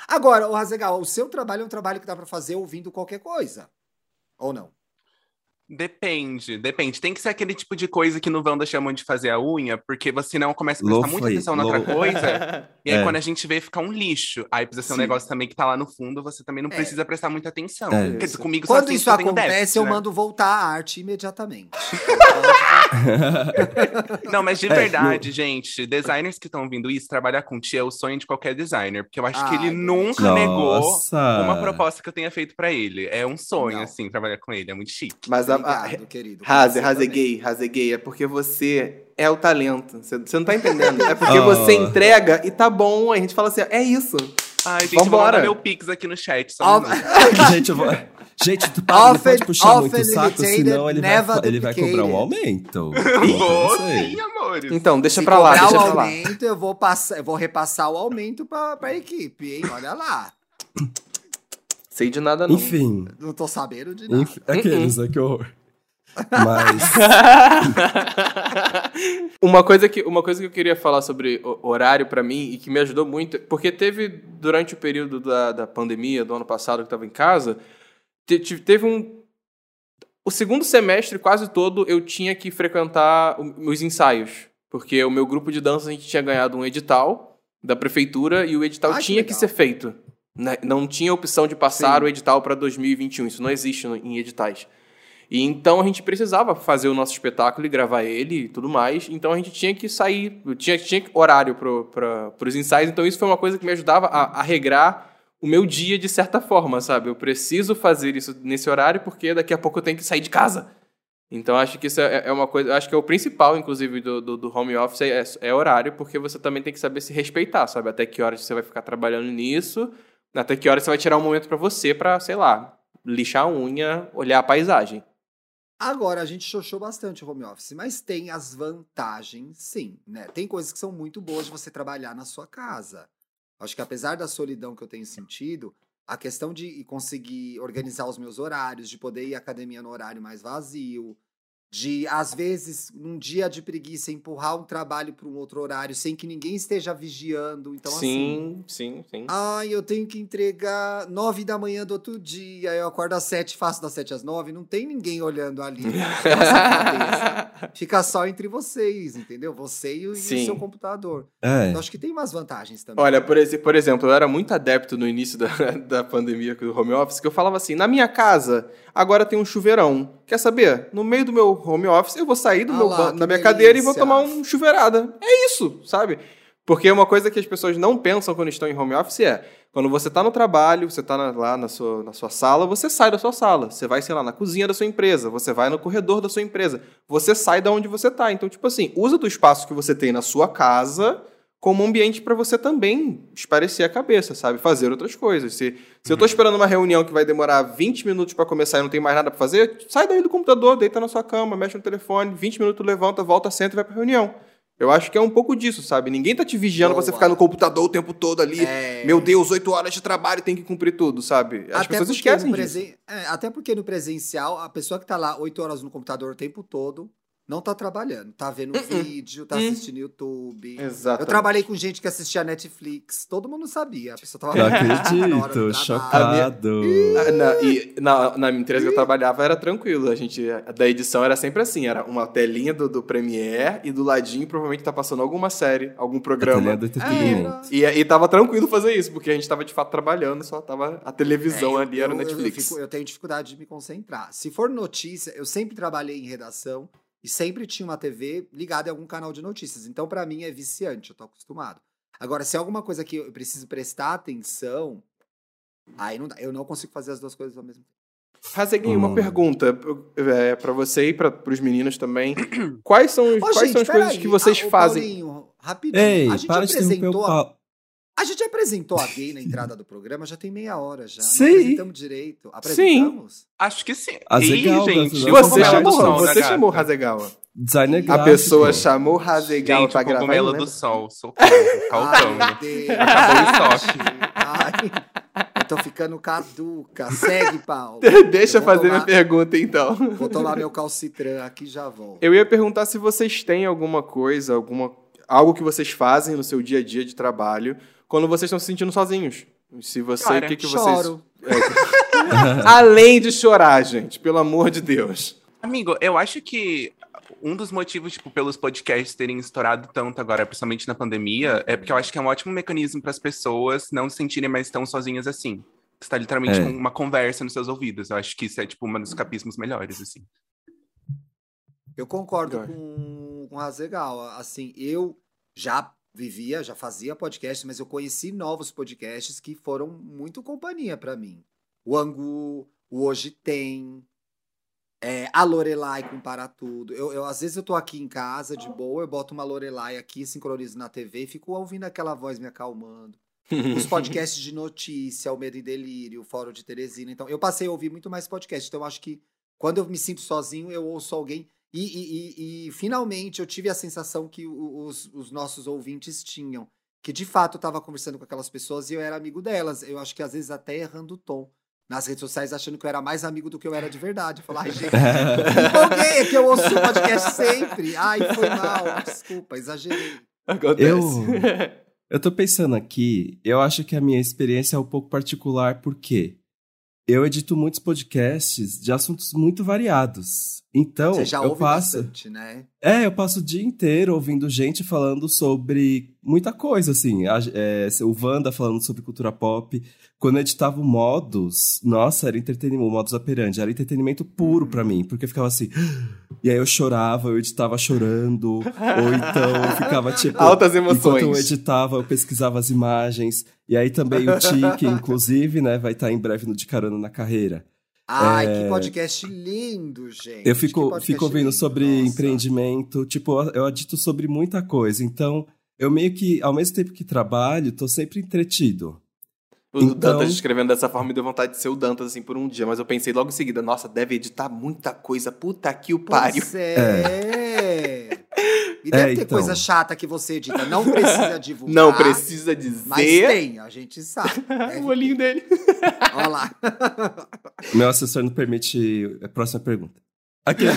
Agora, o Razegal, o seu trabalho é um trabalho que dá pra fazer ouvindo qualquer coisa. Ou não? Depende, depende. Tem que ser aquele tipo de coisa que no Wanda chamam de fazer a unha, porque você não começa a prestar muita atenção na outra coisa. *laughs* E aí, É. quando a gente vê, fica um lixo. Aí precisa ser um Sim. negócio também que tá lá no fundo, você também não É. precisa prestar muita atenção. É. Quer dizer, comigo só Quando isso acontece, déficit, eu né? mando voltar a arte imediatamente. *laughs* Não, mas de É, verdade, gente, designers que estão vindo isso, trabalhar com tia é o sonho de qualquer designer. Porque eu acho que ele Ai, nunca negou Nossa. uma proposta que eu tenha feito pra ele. É um sonho, Não. assim, trabalhar com ele. É muito chique. Mas a, a, Obrigado, querido. Raze, Raze gay, Raze gay, é porque você é o talento. Você, você não tá entendendo. É porque *laughs* Ah. você entrega e tá bom. Aí a gente fala assim, é isso. Ai, gente, eu vou Vambora. mandar meu pix aqui no chat. Só um *laughs* *laughs* gente, eu vou... Gente, tu para, Often- pode puxar muito o saco, senão ele vai, ele vai cobrar um aumento. *laughs* Vou Não sim, amores. Então, deixa Se pra lá, deixa o pra lá. aumento, eu vou, passar, eu vou repassar o aumento pra, pra equipe, hein? Olha lá. Sei de nada, não. Enfim, Não tô sabendo de nada. enfim, aqueles, né, que horror. Mas, *laughs* uma, coisa que, uma coisa que eu queria falar sobre o- horário pra mim e que me ajudou muito, porque teve durante o período da, da pandemia do ano passado que eu tava em casa, te- te- teve um. O segundo semestre, quase todo, eu tinha que frequentar os ensaios. Porque o meu grupo de dança a gente tinha ganhado um edital da prefeitura e o edital Ah, que tinha que, legal. ser feito. né? Não tinha opção de passar Sim. o edital para 2021. Isso não existe em editais. E então a gente precisava fazer o nosso espetáculo e gravar ele e tudo mais. Então a gente tinha que sair, tinha, tinha horário para os ensaios. Então isso foi uma coisa que me ajudava a, a regrar o meu dia de certa forma, sabe? Eu preciso fazer isso nesse horário porque daqui a pouco eu tenho que sair de casa. Então acho que isso é, é uma coisa, acho que é o principal, inclusive, do, do, do home office é, é horário, porque você também tem que saber se respeitar, sabe? Até que horas você vai ficar trabalhando nisso, até que horas você vai tirar um momento para você para, sei lá, lixar a unha, olhar a paisagem. Agora, a gente xoxou bastante o home office, mas tem as vantagens, sim, né? Tem coisas que são muito boas de você trabalhar na sua casa. Acho que apesar da solidão que eu tenho sentido, a questão de conseguir organizar os meus horários, de poder ir à academia no horário mais vazio, de, às vezes, num dia de preguiça, empurrar um trabalho para um outro horário sem que ninguém esteja vigiando. Então, assim. sim, sim, sim. Ai, eu tenho que entregar nove da manhã do outro dia. Eu acordo às sete, faço das sete às nove. Não tem ninguém olhando ali. *laughs* Fica só entre vocês, entendeu? Você e o, e o Sim. seu computador. É. Então, acho que tem umas vantagens também. Olha, por, ex- por exemplo, eu era muito adepto no início da, *laughs* da pandemia do home office, que eu falava assim: na minha casa, agora tem um chuveirão. Quer saber? No meio do meu home office, eu vou sair do Ah meu lá, da minha delícia. cadeira e vou tomar um chuveirada. É isso, sabe? Porque uma coisa que as pessoas não pensam quando estão em home office é: quando você está no trabalho, você está lá na sua, na sua sala, você sai da sua sala. Você vai, sei lá, na cozinha da sua empresa, você vai no corredor da sua empresa. Você sai da onde você está. Então, tipo assim, usa do espaço que você tem na sua casa como um ambiente para você também esparecer a cabeça, sabe? Fazer outras coisas. Se, se eu tô esperando uma reunião que vai demorar 20 minutos para começar e não tem mais nada para fazer, sai daí do computador, deita na sua cama, mexe no telefone, 20 minutos levanta, volta, senta e vai pra reunião. Eu acho que é um pouco disso, sabe? Ninguém tá te vigiando pra você Boa. ficar no computador o tempo todo ali. É. Meu Deus, 8 horas de trabalho, tem que cumprir tudo, sabe? As Até pessoas esquecem no disso. presen- é, até porque no presencial, a pessoa que tá lá oito horas no computador o tempo todo não tá trabalhando. Tá vendo Uh-uh. vídeo, tá Hum. assistindo YouTube. Exato. Eu trabalhei com gente que assistia Netflix. Todo mundo sabia. A pessoa tava do acredito, chocado. Ah, Na, e na, na empresa que eu trabalhava era tranquilo. A gente, da edição era sempre assim: era uma telinha do, do Premiere e do ladinho provavelmente tá passando alguma série, algum A programa. telinha do entretenimento. Era- E, e tava tranquilo fazer isso, porque a gente tava de fato trabalhando, só tava a televisão É, ali, era o eu- eu Netflix. fico- Eu, tenho dificuldade de me concentrar. Se for notícia, eu sempre trabalhei em redação e sempre tinha uma TV ligada em algum canal de notícias. Então, pra mim, é viciante, eu tô acostumado. Agora, se é alguma coisa que eu preciso prestar atenção, aí não dá. Eu não consigo fazer as duas coisas ao mesmo tempo. Razeguinho, uma Hum. pergunta é, para você e para os meninos também. Quais são, Ô, quais gente, são as coisas peraí. que vocês Ah, fazem? Paulinho, rapidinho. Ei, a gente para apresentou. A, a gente apresentou a gay na *laughs* entrada do programa, já tem meia hora já. Sim. Não apresentamos direito. Apresentamos? Acho que sim. Azegal, Ih, gente, Você chamou, sol, né, você chamou Hasegawa. Designer A gráfico. pessoa chamou o Hasegawa Gente, pra o gravar. cogumelo do sol, socorro, *laughs* Ai, calcando. meu Deus. Acabou o estoque. *laughs* Ai, eu tô ficando caduca. Segue, Paulo. Deixa eu Eu fazer tomar- minha pergunta então. Vou tomar meu calcitran aqui e já volto. Eu ia perguntar se vocês têm alguma coisa, alguma algo que vocês fazem no seu dia a dia de trabalho quando vocês estão se sentindo sozinhos. Se você, Cara, o que, que vocês Choro. *laughs* Além de chorar, gente, pelo amor de Deus. Amigo, eu acho que um dos motivos, tipo, pelos podcasts terem estourado tanto agora, principalmente na pandemia, é porque eu acho que é um ótimo mecanismo para as pessoas não se sentirem mais tão sozinhas assim. Você tá literalmente É. com uma conversa nos seus ouvidos. Eu acho que isso é, tipo, um dos capismos melhores, assim. Eu concordo com, com o Razegal. Assim, eu já vivia, já fazia podcast, mas eu conheci novos podcasts que foram muito companhia pra mim. O Angu, o Hoje Tem, é, a Lorelai com Para Tudo. Eu, eu, às vezes eu tô aqui em casa, de boa, eu boto uma Lorelai aqui, sincronizo na TV e fico ouvindo aquela voz me acalmando. Os *laughs* podcasts de notícia, o Medo e Delírio, o Fórum de Teresina. Então, eu passei a ouvir muito mais podcast. Então, eu acho que quando eu me sinto sozinho, eu ouço alguém. E, e- e- e, finalmente eu tive a sensação que os, os nossos ouvintes tinham. Que de fato eu estava conversando com aquelas pessoas e eu era amigo delas. Eu acho que às vezes até errando o tom. Nas redes sociais, achando que eu era mais amigo do que eu era de verdade. Eu falava, ai, gente, *laughs* empolguei, é que eu ouço o podcast sempre. Ai, foi mal, desculpa, exagerei. Acontece. Eu, eu tô pensando aqui, eu acho que a minha experiência é um pouco particular, porque eu edito muitos podcasts de assuntos muito variados. Então, Você já eu ouve passo. bastante, né? É, eu passo o dia inteiro ouvindo gente falando sobre muita coisa, assim. A- é, o Wanda falando sobre cultura pop. Quando eu editava o Modus, nossa, era entretenimento, o Modus Operandi, era entretenimento puro pra mim, porque eu ficava assim. *gasps* E aí eu chorava, eu editava chorando, ou então eu ficava *laughs* tipo. Altas Enquanto eu emoções. editava, eu pesquisava as imagens. E aí também o Tique, *laughs* inclusive, né, vai estar em breve no De Carona na Carreira. Ai, que podcast lindo, gente. É. Eu fico, fico ouvindo lindo, sobre nossa. empreendimento, tipo, eu- edito sobre muita coisa. Então, eu meio que, ao mesmo tempo que trabalho, tô sempre entretido. O Então- Dantas escrevendo dessa forma me deu vontade de ser o Dantas, assim, por um dia. Mas eu pensei logo em seguida, nossa, deve editar muita coisa. Puta que o pariu. Pois é. E deve É, ter então. coisa chata que você edita. Não precisa *laughs* divulgar. Não precisa dizer. Mas tem, a gente sabe. *laughs* O olhinho dele. Olha lá. *laughs* Meu assessor não permite a próxima pergunta. Aquele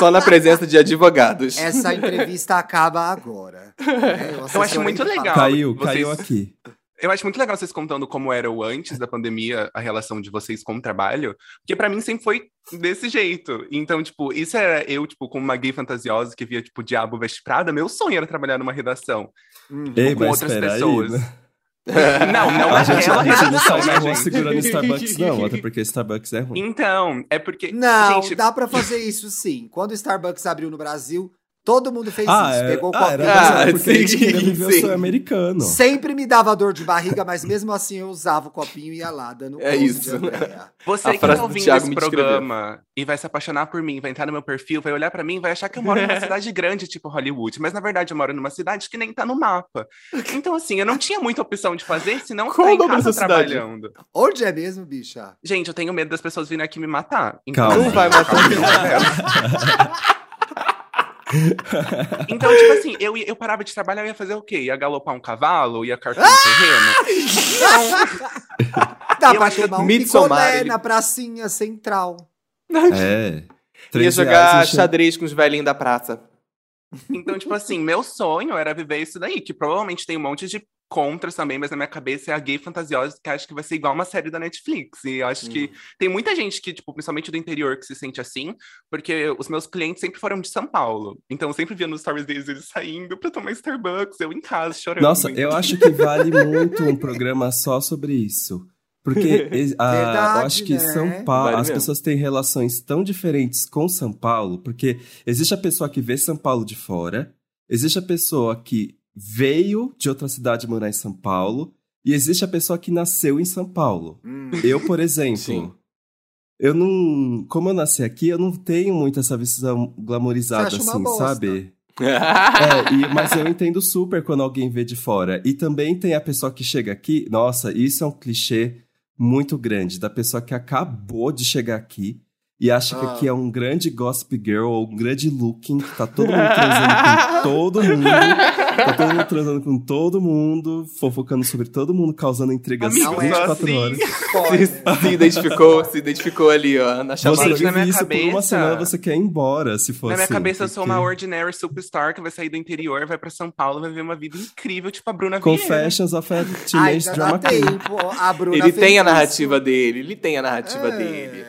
Só na presença de advogados. Essa entrevista acaba agora. né? Eu acho muito fala, legal. caiu, vocês- caiu aqui. Eu acho muito legal vocês contando como era o antes da pandemia, a relação de vocês com o trabalho, porque pra mim sempre foi desse jeito. Então, tipo, isso era eu, tipo, como uma gay fantasiosa que via, tipo, Diabo Veste Prada, meu sonho era trabalhar numa redação. Hum. Ei, com mas outras aí, pessoas. né? *laughs* Não, não A gente, a gente não sai na né, rua segurando Starbucks, não. *laughs* Até porque Starbucks é ruim. Então, é porque. Não, gente, dá pra fazer isso sim. Quando o Starbucks abriu no Brasil, todo mundo fez Ah, isso. é, Pegou o ah, copinho. era Ah, porque a gente sim, queria viver o sim. sonho americano. Sempre me dava dor de barriga, mas mesmo assim eu usava o copinho e ia lá dando É isso. Andréa. Você A que tá do ouvindo Thiago esse programa e vai se apaixonar por mim, vai entrar no meu perfil, vai olhar pra mim, vai achar que eu moro numa *laughs* cidade grande, tipo Hollywood, mas na verdade eu moro numa cidade que nem tá no mapa. Então, assim, eu não tinha muita opção de fazer, senão Qual ficar o em casa cidade? trabalhando. Onde é mesmo, bicha? Gente, eu tenho medo das pessoas virem aqui me matar. Então, Calma. Não vai matar. *laughs* *laughs* Então, tipo assim, eu, eu parava de trabalhar, eu ia fazer o quê? Ia galopar um cavalo? Ia carpir um terreno? Dá Eu pra tomar um picolé ele- na pracinha central. É. Ia jogar enche- xadrez com os velhinhos da praça. Então, tipo assim, meu sonho era viver isso daí, que provavelmente tem um monte de contras também, mas na minha cabeça é a gay fantasiosa que acho que vai ser igual uma série da Netflix. E eu acho que tem muita gente que, tipo, principalmente do interior, que se sente assim, porque os meus clientes sempre foram de São Paulo. Então eu sempre via nos stories deles eles saindo pra tomar Starbucks, eu em casa chorando. Nossa, Então, eu acho que vale muito um programa só sobre isso. Porque *laughs* a- Verdade, eu acho que né? São Paulo, Vale as mesmo. pessoas têm relações tão diferentes com São Paulo, porque existe a pessoa que vê São Paulo de fora, existe a pessoa que veio de outra cidade morar em São Paulo, e existe a pessoa que nasceu em São Paulo. Hum. Eu, por exemplo, Sim. eu não. Como eu nasci aqui, eu não tenho muito essa visão glamorizada assim, bosta. sabe? *laughs* É, e- mas eu entendo super quando alguém vê de fora. E também tem a pessoa que chega aqui. Nossa, isso é um clichê muito grande. Da pessoa que acabou de chegar aqui e acha que Ah. aqui é um grande gossip girl ou um grande looking, que tá todo mundo transando com *laughs* todo mundo. Tá todo mundo transando com todo mundo, fofocando sobre todo mundo, causando intrigas Amigo, não é 24 assim. horas. se, se identificou, se identificou ali, ó, na chamada. Você Gente, na minha isso por uma cabeça- semana, você quer ir embora, se for Na minha assim, cabeça, eu sou uma ordinary superstar que vai sair do interior, vai pra São Paulo, vai viver uma vida incrível, tipo a Bruna Vieira. Confessions of a Teenage Drama Queen. Ele tem a isso. narrativa dele, ele tem a narrativa É. dele.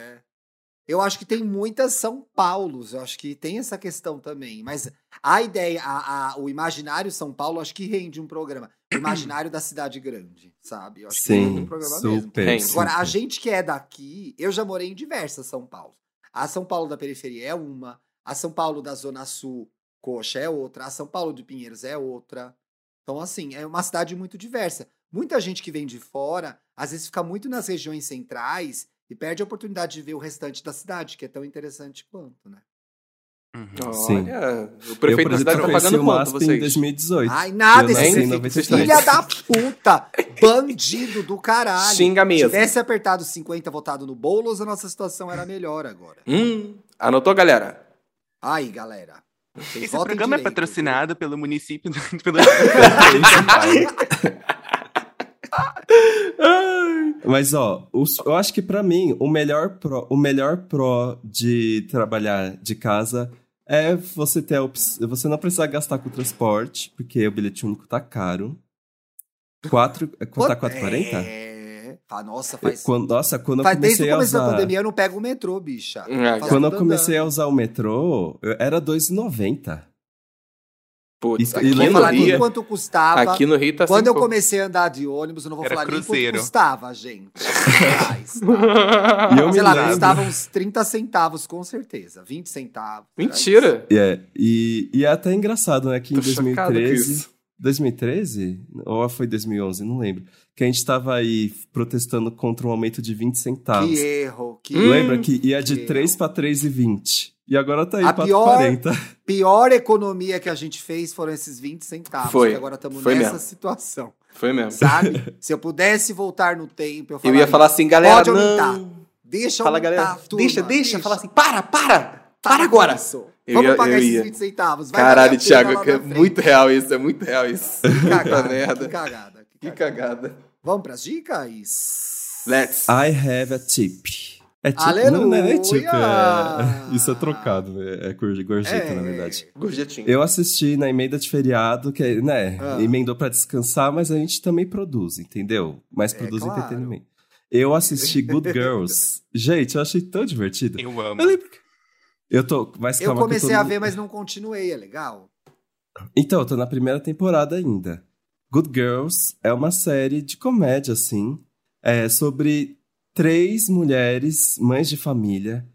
Eu acho que tem muitas São Paulos, eu acho que tem essa questão também. Mas a ideia, a, a- o imaginário São Paulo, acho que rende um programa. O imaginário da cidade grande, sabe? Eu acho que rende um Sim, programa mesmo. super. Agora, a super. gente que é daqui, eu já morei em diversas São Paulo. A São Paulo da periferia é uma, a São Paulo da Zona Sul, Coxa, é outra, a São Paulo de Pinheiros é outra. Então, assim, é uma cidade muito diversa. Muita gente que vem de fora, às vezes fica muito nas regiões centrais e perde a oportunidade de ver o restante da cidade, que é tão interessante quanto, né? Uhum. Sim. Olha, o Eu, prefeito por da cidade tá pagando o quanto, MASP em vocês? 2018. Ai, nada, Eu esse em 93. filha da puta, *laughs* bandido do caralho. Xinga Se mesmo. tivesse apertado 50 votado no Boulos, a nossa situação era melhor agora. Hum, anotou, galera? Aí, galera. vocês Esse programa é direito, patrocinado pelo município do, *laughs* pelo *laughs* *laughs* Mas, ó, os- eu acho que pra mim, o melhor pró, o melhor pró de trabalhar de casa é você ter a opção. Você não precisar gastar com transporte, porque o bilhete único tá caro. Quatro, é, tá 4,40? É. Ah, nossa, faz. Quando, nossa, quando eu faz desde comecei o a começo da usar. pandemia eu não pego o metrô, bicha. Ah, Faço Quando eu comecei a usar o metrô, eu- era 2,90. Putz, e Não vou no falar nem Rio, quanto custava. aqui no Rio tá Quando eu comecei a andar de ônibus, eu não vou Era falar nem cruzeiro. quanto custava, gente. *laughs* Reais, tá? E eu me Sei lá, lembro. custava uns 30 centavos, com certeza. 20 centavos. Mentira. É, e, e é até engraçado, né? Que em Tô com 2013. isso. 2013? Ou foi 2011? Não lembro. Que a gente tava aí protestando contra um aumento de 20 centavos. Que erro. Que Hum. Lembra que ia de que 3 para 3,20. E agora tá aí A pra pior- 40. pior economia que a gente fez foram esses 20 centavos. Foi. Que agora estamos nessa mesmo. situação. Foi mesmo. Sabe? *laughs* Se eu pudesse voltar no tempo, eu Eu ia falar assim, galera, Pode aumentar. não. Deixa Fala, aumentar, galera. turma, deixa, deixa. Fala assim, para, para. Para agora. isso. Eu Vamos ia- pagar eu esses ia. 20 centavos. Vai Caralho, Thiago, é muito real isso, é muito real isso. Que cagada, merda. que cagada. que Que cagada. cagada. Vamos pras dicas? Let's. I have a tip. É tipo, Aleluia! não é tipo, é- *laughs* isso é trocado, é, é gorjeta, na verdade. Gorjetinho. Eu assisti na emenda de feriado, que é, né, Ah. emendou pra descansar, mas a gente também produz, entendeu? Mas É, produz claro. entretenimento. Eu assisti Good Girls. *laughs* gente, eu achei tão divertido. Eu amo. Eu lembro que... Eu tô... Mas Eu comecei tô a ver, mas não continuei, é legal? Então, eu tô na primeira temporada ainda. Good Girls é uma série de comédia, assim, é sobre três mulheres, mães de família,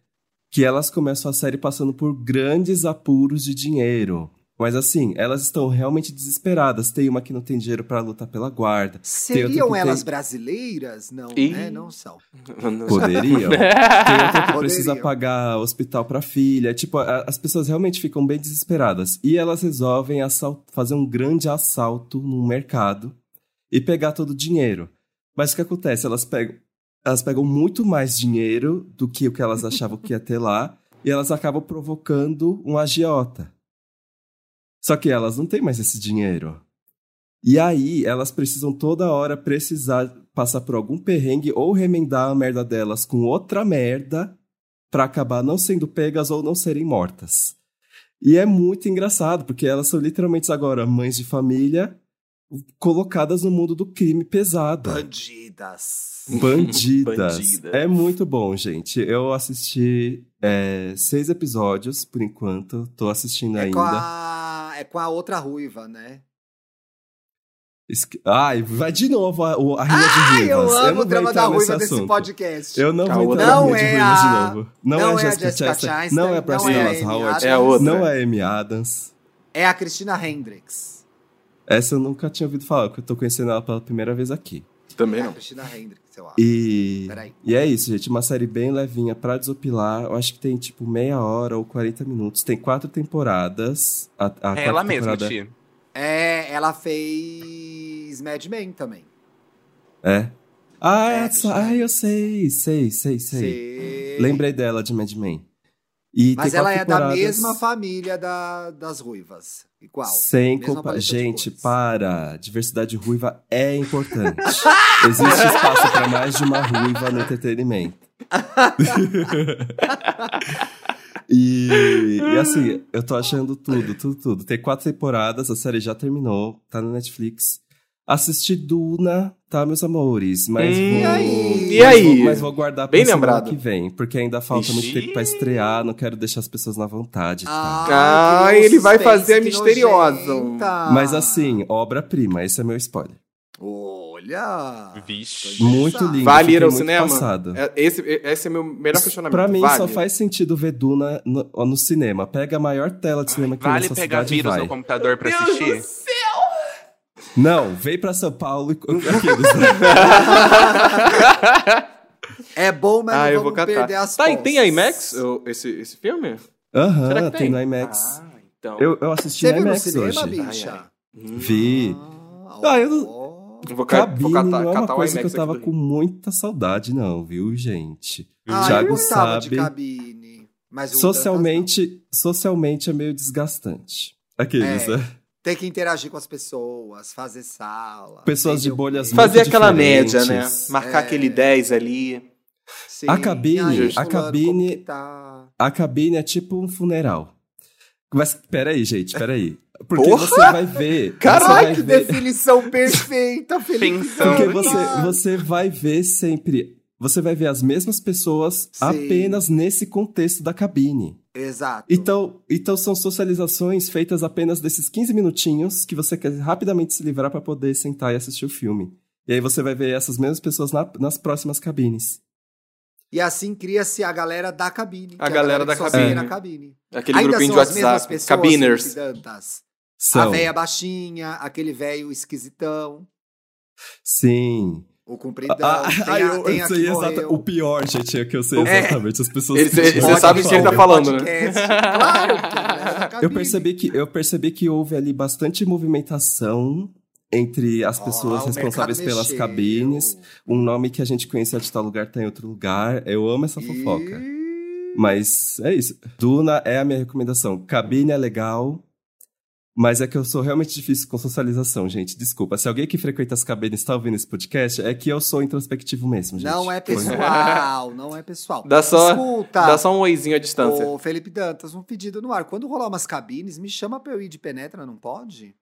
que elas começam a série passando por grandes apuros de dinheiro. Mas assim, elas estão realmente desesperadas. Tem uma que não tem dinheiro pra lutar pela guarda. Seriam elas tem- brasileiras? Não, Ih. né? Não são. *laughs* Poderiam. Tem outra que precisa Poderiam. pagar hospital pra filha. Tipo, a- as pessoas realmente ficam bem desesperadas. E elas resolvem fazer um grande assalto num mercado e pegar todo o dinheiro. Mas o que acontece? Elas pegam, elas pegam muito mais dinheiro do que o que elas achavam que ia ter lá. E elas acabam provocando um agiota. Só que elas não têm mais esse dinheiro. E aí, elas precisam toda hora precisar passar por algum perrengue ou remendar a merda delas com outra merda pra acabar não sendo pegas ou não serem mortas. E é muito engraçado, porque elas são literalmente agora mães de família colocadas no mundo do crime pesado. Bandidas. Bandidas. Bandidas. É muito bom, gente. Eu assisti é, seis episódios, por enquanto. Tô assistindo É ainda. a... é com a outra ruiva, né? Esque- Ai, vai de novo a, a Rinha de Ai, eu Ruivas. amo não o drama da ruiva desse assunto. podcast. Eu não vou entrar na não Rinha de é Ruivas a- de novo. Não, não é é a Jessica Chastain. Chastain, Não é a não Bryce é Howard. Adams. É a outra. Não é a Amy Adams. É a Cristina Hendricks. Essa eu nunca tinha ouvido falar, porque eu tô conhecendo ela pela primeira vez aqui. Também É não. Cristina Hendricks, eu acho. E, Peraí. e é isso, gente. Uma série bem levinha pra desopilar. Eu acho que tem tipo meia hora ou 40 minutos. Tem quatro temporadas. A, a É ela mesma, temporada- tia. É, ela fez Mad Men também. É. Ah, É, essa- Cristina. ah, eu sei, sei, sei, sei. Sei. Lembrei dela de Mad Men. E Mas ela é da mesma família da- das ruivas. Igual. Sem compa... Gente, para. Diversidade ruiva é importante. *laughs* Existe espaço para mais de uma ruiva no entretenimento. *laughs* e, e assim, eu tô achando tudo, tudo, tudo. Tem quatro temporadas, a série já terminou, tá na Netflix. Assisti Duna, tá, meus amores? Mas Hum, vou. e aí? E mas aí? vou- Mas vou guardar pra Bem semana lembrado. que vem, porque ainda falta muito Ixi. tempo pra estrear, não quero deixar as pessoas na vontade. tá? Ah, que ele vai fazer misteriosa. nojenta. Mas assim, obra-prima, esse é meu spoiler. Olha. Vixe. Muito lindo. Vale ir ao muito cinema? passado. É- Esse, esse é meu melhor questionamento. Pra mim, vale. só faz sentido ver Duna no, no cinema. Pega a maior tela de cinema que Vale nessa pegar cidade vírus vai. no computador pra Deus assistir? Não, vem pra São Paulo e... É bom, mas Ah, eu vou catar. perder as Tá, e tem. IMAX eu- esse, esse filme? Aham, Será que tem? tem? no IMAX. Ah, então. Eu, eu assisti Você no viu no IMAX cinema, hoje. bicha? Ai, ai. Hum. Vi. Ah, Ah, eu. Vou, ca- Cabine vou catar, não é uma catar o coisa que IMAX eu tava com muita saudade, não, viu, gente? Ah, eu Thiago gostava de sabe. cabine. Mas o Socialmente, socialmente é meio desgastante. Aqueles, É. né? Tem que interagir com as pessoas, fazer sala. Pessoas de bolhas. Fazer aquela média, né? Marcar É. aquele 10 ali. Sim. A cabine- aí, a fulano, cabine- tá? A cabine é tipo um funeral. Mas peraí, gente, peraí. Porque Porra! você vai ver. vai que ver, definição perfeita, *laughs* Felipe. Pensando Porque você, você vai ver sempre. Você vai ver as mesmas pessoas Sim. apenas nesse contexto da cabine. Exato. Então, então são socializações feitas apenas desses 15 minutinhos que você quer rapidamente se livrar para poder sentar e assistir o filme. E aí você vai ver essas mesmas pessoas na- nas próximas cabines. E assim cria-se a galera da cabine. A que é galera que da cabine. na cabine. Aquele Ainda grupinho são de as mesmas WhatsApp. pessoas, Cabiners. Dantas? A São. véia baixinha, aquele velho esquisitão, Sim. O compridão. Ah, tem ah, eu, tem eu a sei que exata-. O pior, gente, é que eu sei É. exatamente. As pessoas. Ele- que você sabe de quem ele tá fala. falando, né? *laughs* Claro, porque a galera da Eu percebi, que, eu percebi que houve ali bastante movimentação entre as pessoas o responsáveis pelas mexeu. cabines. Um nome que a gente conhecia de tal lugar tá em outro lugar. Eu amo essa fofoca. Ih, Mas é isso. Duna é a minha recomendação. Cabine é legal. Mas é que eu sou realmente difícil com socialização, gente. Desculpa. Se alguém que frequenta as cabines está ouvindo esse podcast, é que eu sou introspectivo mesmo, gente. Não é pessoal, não é pessoal. Dá só- Escuta, Dá só um oizinho à distância. ô Felipe Dantas, um pedido no ar. Quando rolar umas cabines, me chama pra eu ir de penetra, não pode?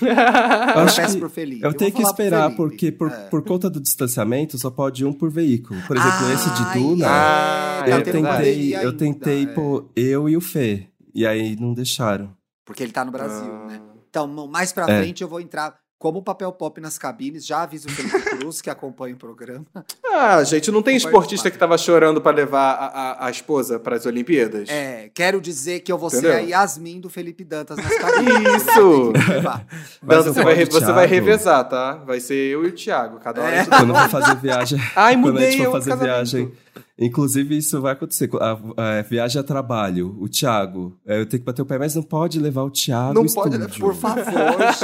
Eu *laughs* Eu acho peço que pro Felipe. Eu vou tenho que esperar, porque por, É. por conta do distanciamento, só pode um por veículo. Por exemplo, Ai, esse de Duna, Ah, tá eu é tendo verdade. tentei, eu tentei é. pôr eu e o Fê. E aí não deixaram. Porque ele tá no Brasil, Ah. né? Então, mais pra É. frente eu vou entrar como papel pop nas cabines. Já aviso o Felipe Cruz, que acompanha o programa. Ah, gente, não tem esportista que tava chorando pra levar a, a, a esposa pras Olimpíadas? É, quero dizer que eu vou ser Entendeu? a Yasmin do Felipe Dantas nas cabines. Isso! Levar. Mas Dantas, você vai, você vai revezar, tá? Vai ser eu e o Thiago. Cada hora É. gente Quando eu for fazer viagem. *laughs* Ai, quando a mudei gente for fazer viagem. Inclusive, isso vai acontecer. A, a viagem a trabalho, o Thiago. é, Eu tenho que bater o pé, mas não pode levar o Thiago. Não pode, estúdio. Por favor, *laughs*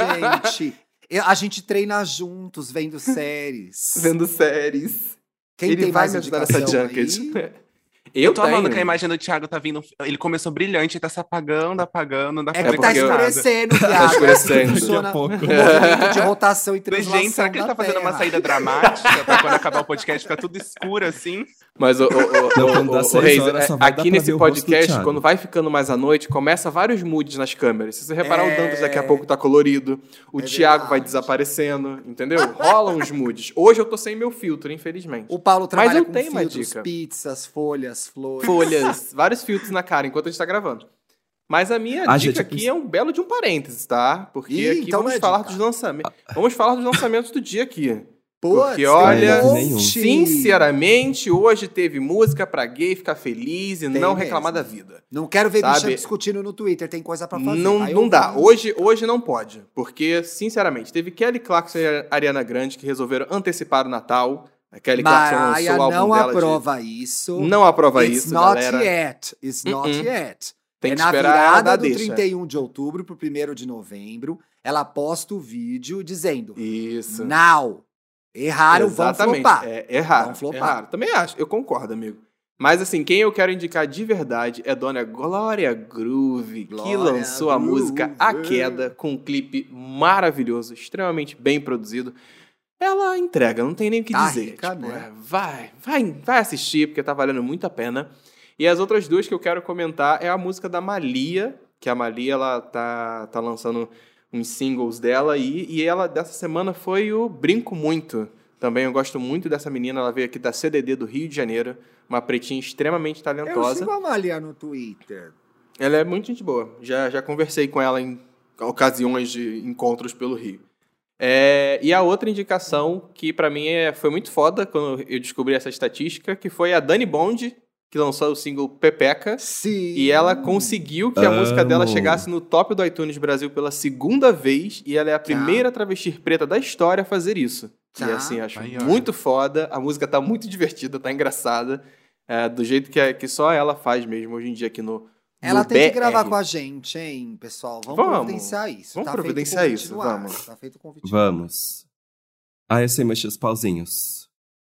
gente. A gente treina juntos, vendo séries. Vendo séries. Quem Ele tem vai mais me ajudar nessa junket. aí? *laughs* Eu Eu tô amando tenho. que a imagem do Thiago tá vindo. Ele começou brilhante, tá se apagando, apagando, dá É que tá escurecendo, viado. Tá escurecendo. Funciona a pouco. de rotação e Mas, translação gente, será que ele da tá fazendo uma Terra. saída dramática pra quando acabar o podcast ficar tudo escuro assim? Mas, o, o, o, o- Reis, é, aqui nesse podcast, Thiago. quando vai ficando mais à noite, começa vários moods nas câmeras. Se você reparar, É. o Dantas daqui a pouco tá colorido, o É Thiago vai desaparecendo, entendeu? Rolam uns moods. Hoje eu tô sem meu filtro, infelizmente. O Paulo trabalha eu com tenho uma filtros, dica. pizzas, folhas, flores. Folhas, *laughs* vários filtros na cara enquanto a gente tá gravando. Mas a minha Ah, dica gente, aqui é um belo de um parênteses, tá? Porque Ih, aqui então vamos é falar dica. dos lançamentos. Vamos falar dos lançamentos do dia aqui. Puts, Porque, olha. Sinceramente, hoje teve música pra gay ficar feliz e Tem não mesmo. reclamar da vida. Não quero ver Sabe? bicha discutindo no Twitter, tem coisa pra fazer. Não, não dá. vou- Hoje, hoje não pode. Porque, sinceramente, teve Kelly Clarkson e Ariana Grande que resolveram antecipar o Natal. A Kelly Clarkson Mariah lançou o álbum não dela de- aprova isso. Não aprova It's isso, not galera. yet. It's not Uh-uh. yet. Tem é que na esperar virada do deixa. 31 de outubro pro 1 de novembro. Ela posta o vídeo dizendo: Isso. Now. Erraram, vão Exatamente. flopar. É, raro. Vão flopar. Raro. Também acho. Eu concordo, amigo. Mas, assim, quem eu quero indicar de verdade é Dona Glória Groove, que lançou a Groove. música A Queda, com um clipe maravilhoso, extremamente bem produzido. Ela entrega, não tem nem o que Tá dizer. rica, Tipo, né? é, vai, vai, vai assistir, porque tá valendo muito a pena. E as outras duas que eu quero comentar é a música da Malia, que a Malia, ela tá, tá lançando uns singles dela e, e ela dessa semana foi o Brinco Muito. Também eu gosto muito dessa menina, ela veio aqui da CDD do Rio de Janeiro, uma pretinha extremamente Eu talentosa. sigo a Malia no Twitter. Ela é muito gente boa. Já, já conversei com ela em ocasiões de encontros pelo Rio. É, e a outra indicação que pra mim é, foi muito foda quando eu descobri essa estatística, que foi a Dani Bond, que lançou o single Pepeca. Sim. E ela conseguiu que a música dela Amo. chegasse no top do iTunes Brasil pela segunda vez, e ela é a primeira travesti preta da história a fazer isso. E Tá. assim, acho ó. muito foda. A música tá muito *laughs* divertida, tá engraçada. é, do jeito que, é- que só ela faz mesmo hoje em dia aqui no. Ela tem que BR. gravar com a gente, hein, pessoal? Vamos, Vamos. providenciar isso. Vamos tá providenciar isso, vamos. Tá feito o convite. Vamos. Ah, eu sei mexer os pauzinhos.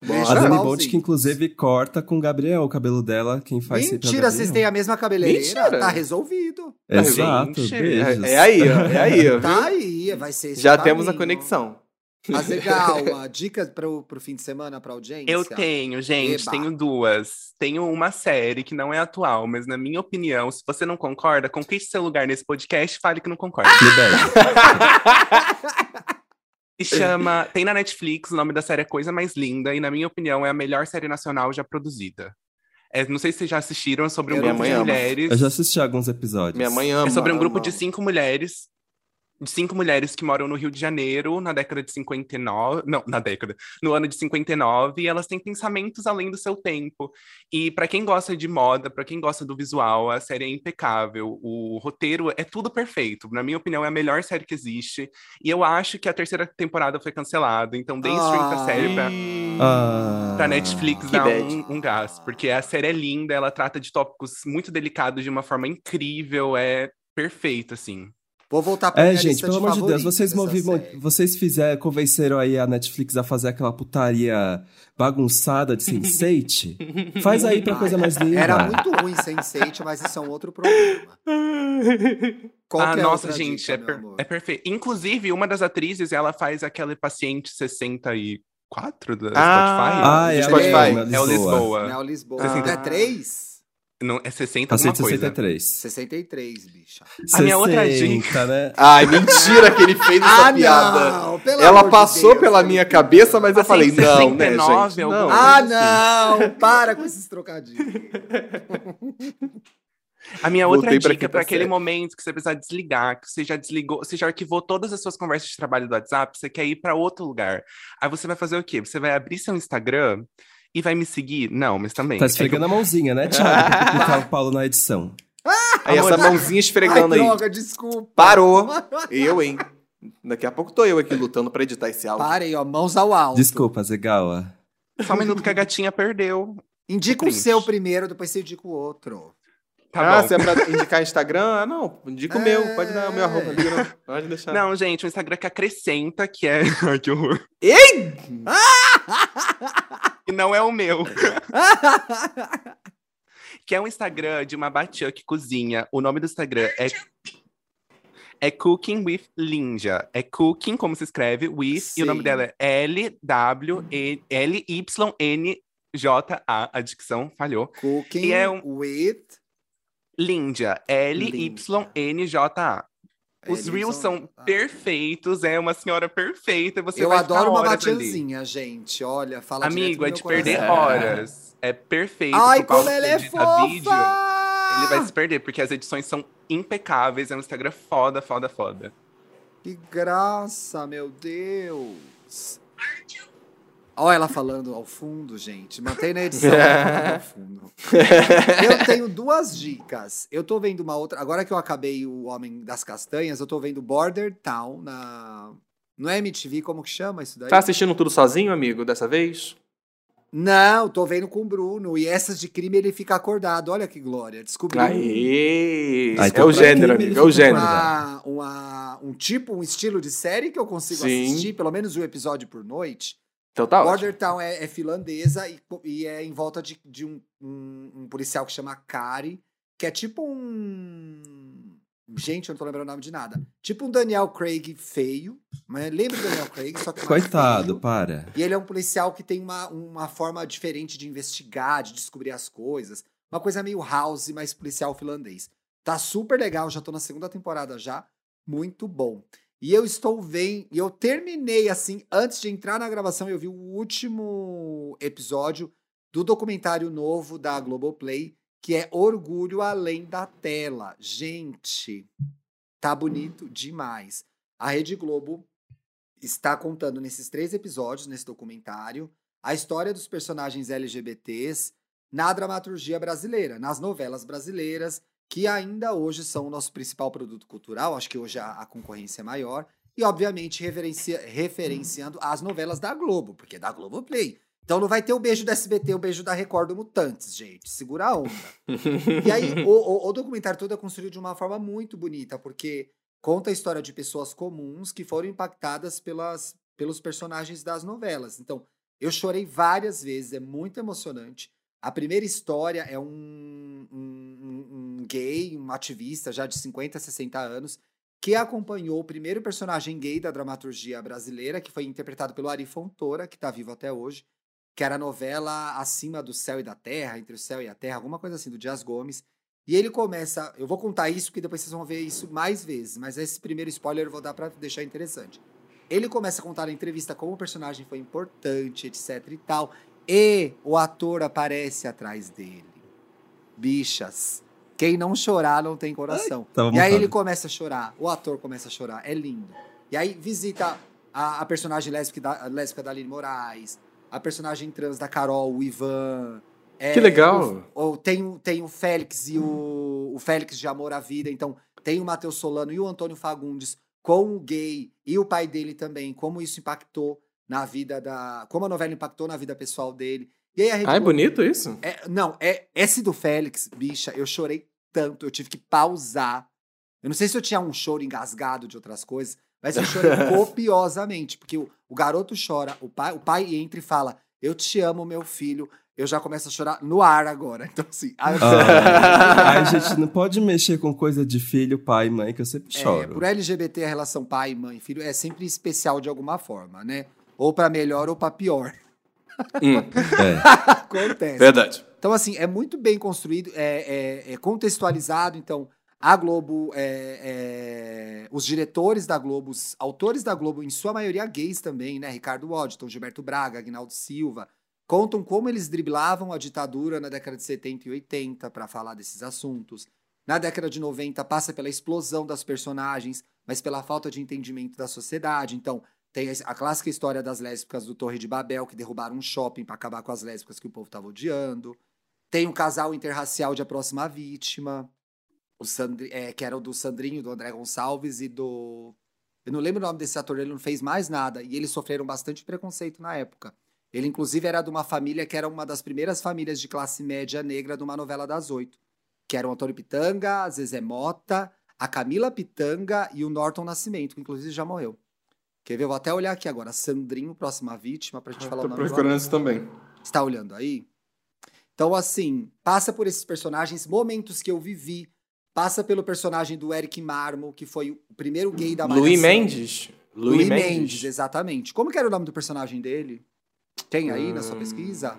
Deixa A Dani. Bond, que inclusive corta com o Gabriel o cabelo dela, quem faz sempre é Mentira, vocês têm a mesma cabeleireira? Mentira. Tá resolvido. Exato, Gente, beijos. É, é aí, ó. É aí, ó. viu? Tá aí, vai ser Já temos a conexão. *laughs* Azegal, a dica pro, pro fim de semana pra audiência? Eu tenho, gente, Eba. tenho duas. Tenho uma série que não é atual, mas na minha opinião, se você não concorda, conquiste seu lugar nesse podcast e fale que não concorda. Se chama. Tem na Netflix, o nome da série é Coisa Mais Linda, e na minha opinião é a melhor série nacional já produzida. É, não sei se vocês já assistiram, é sobre um Minha grupo mãe de ama. mulheres. Eu já assisti alguns episódios. Minha mãe ama. É sobre um grupo ama. de cinco mulheres. De cinco mulheres que moram no Rio de Janeiro na década de 59. Não, na década. No ano de 59. E elas têm pensamentos além do seu tempo. E pra quem gosta de moda, pra quem gosta do visual, a série é impecável. O roteiro é tudo perfeito. Na minha opinião, é a melhor série que existe. E eu acho que a terceira temporada foi cancelada. Então, dê stream pra série pra, Ah, pra Netflix dar um, um gás. Porque a série é linda, ela trata de tópicos muito delicados de uma forma incrível. É perfeito, assim. Vou voltar pra É, minha gente, lista pelo amor de Deus, vocês, vocês fizeram, convenceram aí a Netflix a fazer aquela putaria bagunçada de Sense8? *laughs* Faz aí pra coisa mais linda. Era muito ruim Sense8, mas isso é um outro problema. *laughs* Qual ah, que é nossa, gente, dica, é, per- é perfeito. Inclusive, uma das atrizes, ela faz aquele paciente 64 da Ah, Spotify. Ah, é, Spotify. Lisboa. É o Lisboa. Neo Lisboa. Ah. É 3? Não, é 60 alguma Paciente coisa. 63. 63, bicha. A minha outra 60, né? Ai, mentira que ele fez essa Ah, piada. não! Ela passou Deus, pela minha cabeça, mas eu Assim, falei, não, né, 69, gente? Não. coisa. Ah, assim. não! Para com esses trocadilhos. A minha Voltei outra dica para aquele momento que você precisa desligar, que você já desligou, você já arquivou todas as suas conversas de trabalho do WhatsApp, você quer ir para outro lugar. Aí você vai fazer o quê? Você vai abrir seu Instagram e vai me seguir? Não, mas também. Tá É que esfregando a mãozinha, né, Thiago? *laughs* Pra publicar o Paulo na edição. Aí essa mãozinha esfregando Ai, aí. droga, desculpa. Parou. Eu, hein? Daqui a pouco tô eu aqui lutando pra editar esse áudio. Parem, ó, mãos ao alto. Desculpa, Zegawa. Só um minuto que a gatinha perdeu. Indica o seu primeiro, depois você indica o outro. Tá ah, bom. se é pra *laughs* indicar Instagram? Ah, não. Indica o É. meu. Pode dar o meu arroba. não. Pode deixar. Não, gente, o Instagram que acrescenta, que é. *laughs* Ai, que horror. Ei! E não é o meu. *laughs* que é um Instagram de uma Batia que cozinha. O nome do Instagram é. É Cooking with Linja. É Cooking, como se escreve, with, e o nome Sim. dela é L-W-L-Y-N-J-A. A dicção falhou. Cooking E é um- with... Linja. L-Y-N-J-A. Os É, reels eles são ah. perfeitos, é uma senhora perfeita. Você Eu adoro uma batianzinha, gente. Olha, fala Amigo, é de perder coração. horas. É perfeito. Ai, como ela é fofa! vídeo, ele vai se perder, porque as edições são impecáveis. É um Instagram foda, foda, foda. Que graça, meu Deus. Olha ela falando ao fundo, gente. Mantém na edição falando ao fundo. *laughs* Eu tenho duas dicas. Eu tô vendo uma outra. Agora que eu acabei o Homem das Castanhas, eu tô vendo Border Town na. No MTV, como que chama isso daí? Tá assistindo tudo sozinho, amigo, dessa vez? Não, tô vendo com o Bruno. E essas de crime ele fica acordado. Olha que glória. Descobri um- Aê! Ah, é o gênero, quem amigo, é o gênero. uma, uma- um tipo, um estilo de série que eu consigo Sim. assistir, pelo menos um episódio por noite. Então tá ótimo. Border Town é, é finlandesa e, e é em volta de, de um, um- um policial que chama Kari, que é tipo um. Gente, eu não tô lembrando o nome de nada. Tipo um Daniel Craig feio. Mas lembra do Daniel Craig, só que Coitado, feio. para. E ele é um policial que tem uma, uma forma diferente de investigar, de descobrir as coisas. Uma coisa meio house, mas policial finlandês. Tá super legal, já tô na segunda temporada já. Muito bom. E eu estou vendo. E eu terminei assim, antes de entrar na gravação, eu vi o último episódio do documentário novo da Globoplay, que é Orgulho Além da Tela. Gente, tá bonito demais. A Rede Globo está contando nesses três episódios, nesse documentário, a história dos personagens LGBTs na dramaturgia brasileira, nas novelas brasileiras, que ainda hoje são o nosso principal produto cultural, acho que hoje a, a concorrência é maior, e obviamente referencia- referenciando as novelas da Globo, porque é da Globo Play. Então não vai ter o beijo da SBT, o beijo da Record do Mutantes, gente. Segura a onda. E aí, *laughs* o, o- o documentário todo é construído de uma forma muito bonita, porque conta a história de pessoas comuns que foram impactadas pelas, pelos personagens das novelas. Então, eu chorei várias vezes, é muito emocionante. A primeira história é um, um, um- gay, um ativista já de 50, 60 anos, que acompanhou o primeiro personagem gay da dramaturgia brasileira, que foi interpretado pelo Ari Fontoura, que está vivo até hoje, que era a novela Acima do Céu e da Terra, Entre o Céu e a Terra, alguma coisa assim, do Dias Gomes. E ele começa. Eu vou contar isso, porque depois vocês vão ver isso mais vezes, mas esse primeiro spoiler eu vou dar pra deixar interessante. Ele começa a contar na entrevista como o personagem foi importante, etc e tal. E o ator aparece atrás dele. Bichas. Quem não chorar não tem coração. Tava E aí ele montado. começa a chorar, o ator começa a chorar, é lindo. E aí visita a, a personagem lésbica da, lésbica da Aline Moraes, a personagem trans da Carol, o Ivan. é, Que legal. o- o- tem, o- tem o Félix e o, o Félix de Amor à Vida, então tem o Matheus Solano e o Antônio Fagundes com o gay e o pai dele também, como isso impactou na vida da. Como a novela impactou na vida pessoal dele. E aí a Rede Ah, é bonito isso? é, não, é esse do Félix, bicha, eu chorei tanto, eu tive que pausar Eu não sei se eu tinha um choro engasgado de outras coisas, mas eu chorei *laughs* copiosamente, porque o, o garoto chora, o pai, o pai entra e fala: Eu te amo, meu filho. Eu já começo a chorar no ar agora. *laughs* Então, assim. a- Ah, Ai, gente, não pode mexer com coisa de filho, pai e mãe, que eu sempre É, choro. por LGBT, a relação pai, mãe, filho é sempre especial de alguma forma, né? Ou pra melhor ou pra pior. Hum, *laughs* É. Acontece. verdade. Então, assim, é muito bem construído, é, é- é contextualizado. Então, a Globo, é- é- os diretores da Globo, os autores da Globo, em sua maioria gays também, né? Ricardo Waddington, Gilberto Braga, Agnaldo Silva, contam como eles driblavam a ditadura na década de 70 e 80 para falar desses assuntos. Na década de 90, passa pela explosão das personagens, mas pela falta de entendimento da sociedade. Então, tem a clássica história das lésbicas do Torre de Babel, que derrubaram um shopping para acabar com as lésbicas que o povo estava odiando. Tem o casal interracial de A Próxima Vítima, o Sandri, é, que era o do Sandrinho, do André Gonçalves e do. Eu não lembro o nome desse ator, ele não fez mais nada. E eles sofreram bastante preconceito na época. Ele, inclusive, era de uma família que era uma das primeiras famílias de classe média negra de uma novela das oito. Que eram o Antônio Pitanga, Zezé Mota, a Camila Pitanga e o Norton Nascimento, que inclusive já morreu. Quer ver? Eu vou até olhar aqui agora. Sandrinho, próxima vítima, pra gente falar o Tô nome do procurando isso também. Está olhando aí? Então, assim, passa por esses personagens, momentos que eu vivi. Passa pelo personagem do Eric Marmo, que foi o primeiro gay da Luiz Malhação. Mendes? Luiz Mendes. exatamente. Como que era o nome do personagem dele? Tem aí na sua Hum, pesquisa?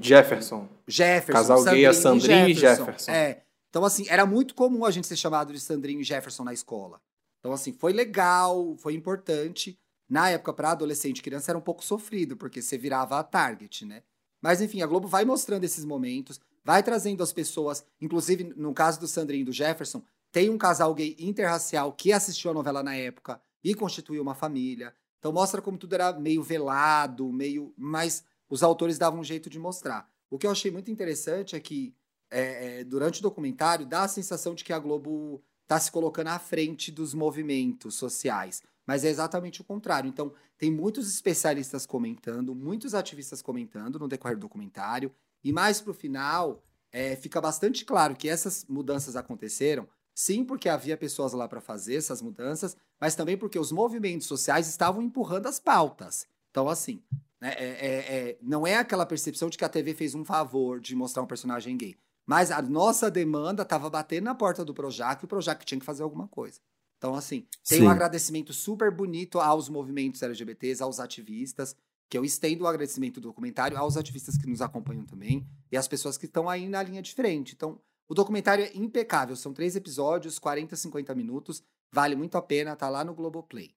Jefferson. Jefferson. Casal gay é Sandrinho e Jefferson. É. Então, assim, era muito comum a gente ser chamado de Sandrinho e Jefferson na escola. Então, assim, foi legal, foi importante. Na época, para adolescente e criança, era um pouco sofrido, porque você virava a target, né? Mas, enfim, a Globo vai mostrando esses momentos, vai trazendo as pessoas. Inclusive, no caso do Sandrinho e do Jefferson, tem um casal gay interracial que assistiu a novela na época e constituiu uma família. Então, mostra como tudo era meio velado, meio. Mas os autores davam um jeito de mostrar. O que eu achei muito interessante é que, é, é, durante o documentário, dá a sensação de que a Globo está se colocando à frente dos movimentos sociais. Mas é exatamente o contrário. Então, tem muitos especialistas comentando, muitos ativistas comentando no decorrer do documentário. E mais pro final, é, fica bastante claro que essas mudanças aconteceram, sim, porque havia pessoas lá para fazer essas mudanças, mas também porque os movimentos sociais estavam empurrando as pautas. Então, assim, né, é- é- é- não é aquela percepção de que a TV fez um favor de mostrar um personagem gay. Mas a nossa demanda estava batendo na porta do Projac e o Projac tinha que fazer alguma coisa. Então, assim, tem um agradecimento super bonito aos movimentos LGBTs, aos ativistas, que eu estendo o agradecimento do documentário aos ativistas que nos acompanham também e às pessoas que estão aí na linha de frente. Então, o documentário é impecável. São três episódios, 40, 50 minutos. Vale muito a pena, tá lá no Globoplay.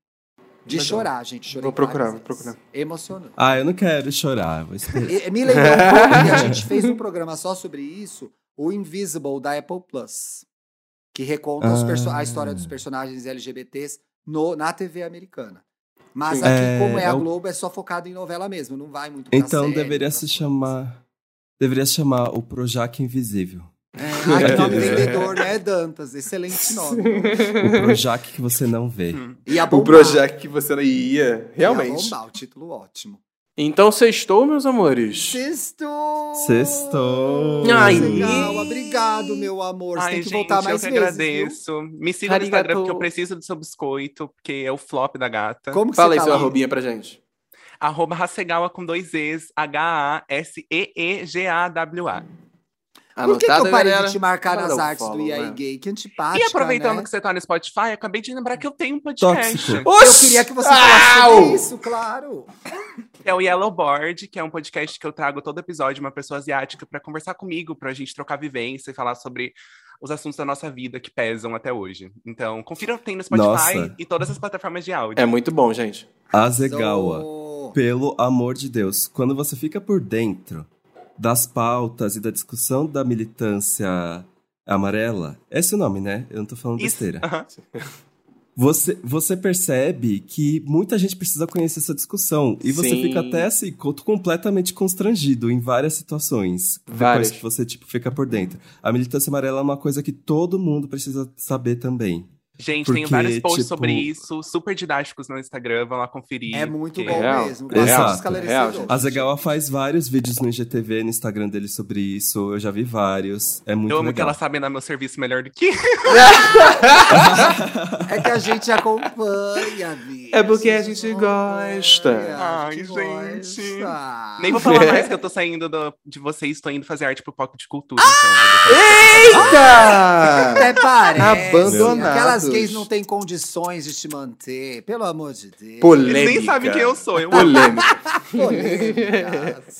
De Legal. chorar, gente. Chorei Vou procurar, vou procurar. Emocionante. Ah, eu não quero chorar. Vou esperar. E- Me lembrou um pouco que a gente *laughs* fez um programa só sobre isso, o Invisible da Apple Plus, que reconta os perso- a Ah. história dos personagens LGBTs no, na TV americana. Mas Sim. aqui, É, como é a é o- Globo, é só focado em novela mesmo, não vai muito pra Então série, deveria outras se coisas. chamar. Deveria se chamar o Projac Invisível. É, ai, que nome É. *laughs* vendedor, né, Dantas? Excelente nome. O Projac que você não vê. E a O projeto que você não ia. Realmente. Bombar, o título ótimo. Então, sextou, meus amores? Sextou! Sextou! Ai, Legal, obrigado, meu amor. Você Ai, tem que gente, voltar mais eu que vezes, viu? agradeço. Me siga no Instagram porque eu preciso do seu biscoito, porque é o flop da gata. Como que Fala aí tá seu arrobinha pra gente. Arroba Hasegawa com dois E's, H-A-S-E-E-G-A-W-A. Por que, que eu parei galera? de te marcar Para nas artes follow, do EA né? Gay? Que antipática, E aproveitando né? que você tá no Spotify, acabei de lembrar que eu tenho um podcast. Tóxico. Eu queria que você falasse Au! sobre isso, claro. É o Yellow Board, que é um podcast que eu trago todo episódio uma pessoa asiática pra conversar comigo, pra gente trocar vivência e falar sobre os assuntos da nossa vida que pesam até hoje. Então, confira tem no Spotify Nossa. e todas as plataformas de áudio. É muito bom, gente. Azegawa. Sou- Pelo amor de Deus, quando você fica por dentro das pautas e da discussão da militância amarela, esse é o nome, né? Eu não tô falando Isso. besteira. Você, você percebe que muita gente precisa conhecer essa discussão. E você Sim. fica até assim, co- completamente constrangido em várias situações. Várias. Depois que você tipo, fica por dentro. A militância amarela é uma coisa que todo mundo precisa saber também. Gente, Porque, vários posts tipo- sobre isso, super didáticos no Instagram, vão lá conferir. É muito bom real. mesmo. Exato. Esclarecedor. gente. A Zegawa faz vários vídeos no IGTV, no Instagram dele sobre isso. Eu já vi vários. É muito Eu amo que legal. ela sabe dar meu serviço melhor do que. *laughs* É que a gente acompanha, bicho. É porque a gente gosta. Ai, gente gosta. Nem vou falar mais que eu tô saindo do- de vocês, tô indo fazer arte pro Poco de Cultura. então. Eita! Até parece. Abandonados. Aquelas gays não têm condições de te manter. Pelo amor de Deus. Polêmica. Eles nem sabem quem eu sou. Eu Polêmica. Polêmicas.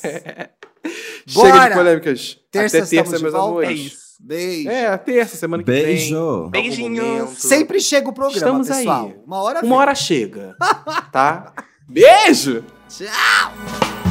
Chega de polêmicas. Terça Até terça, meus volta? É amores. isso. Beijo. É, a terça, semana que vem. Beijo. Algum Beijinhos. momento. Sempre chega o programa, Estamos aí. pessoal. Uma hora Uma hora chega. *laughs* Tá? Beijo! Tchau.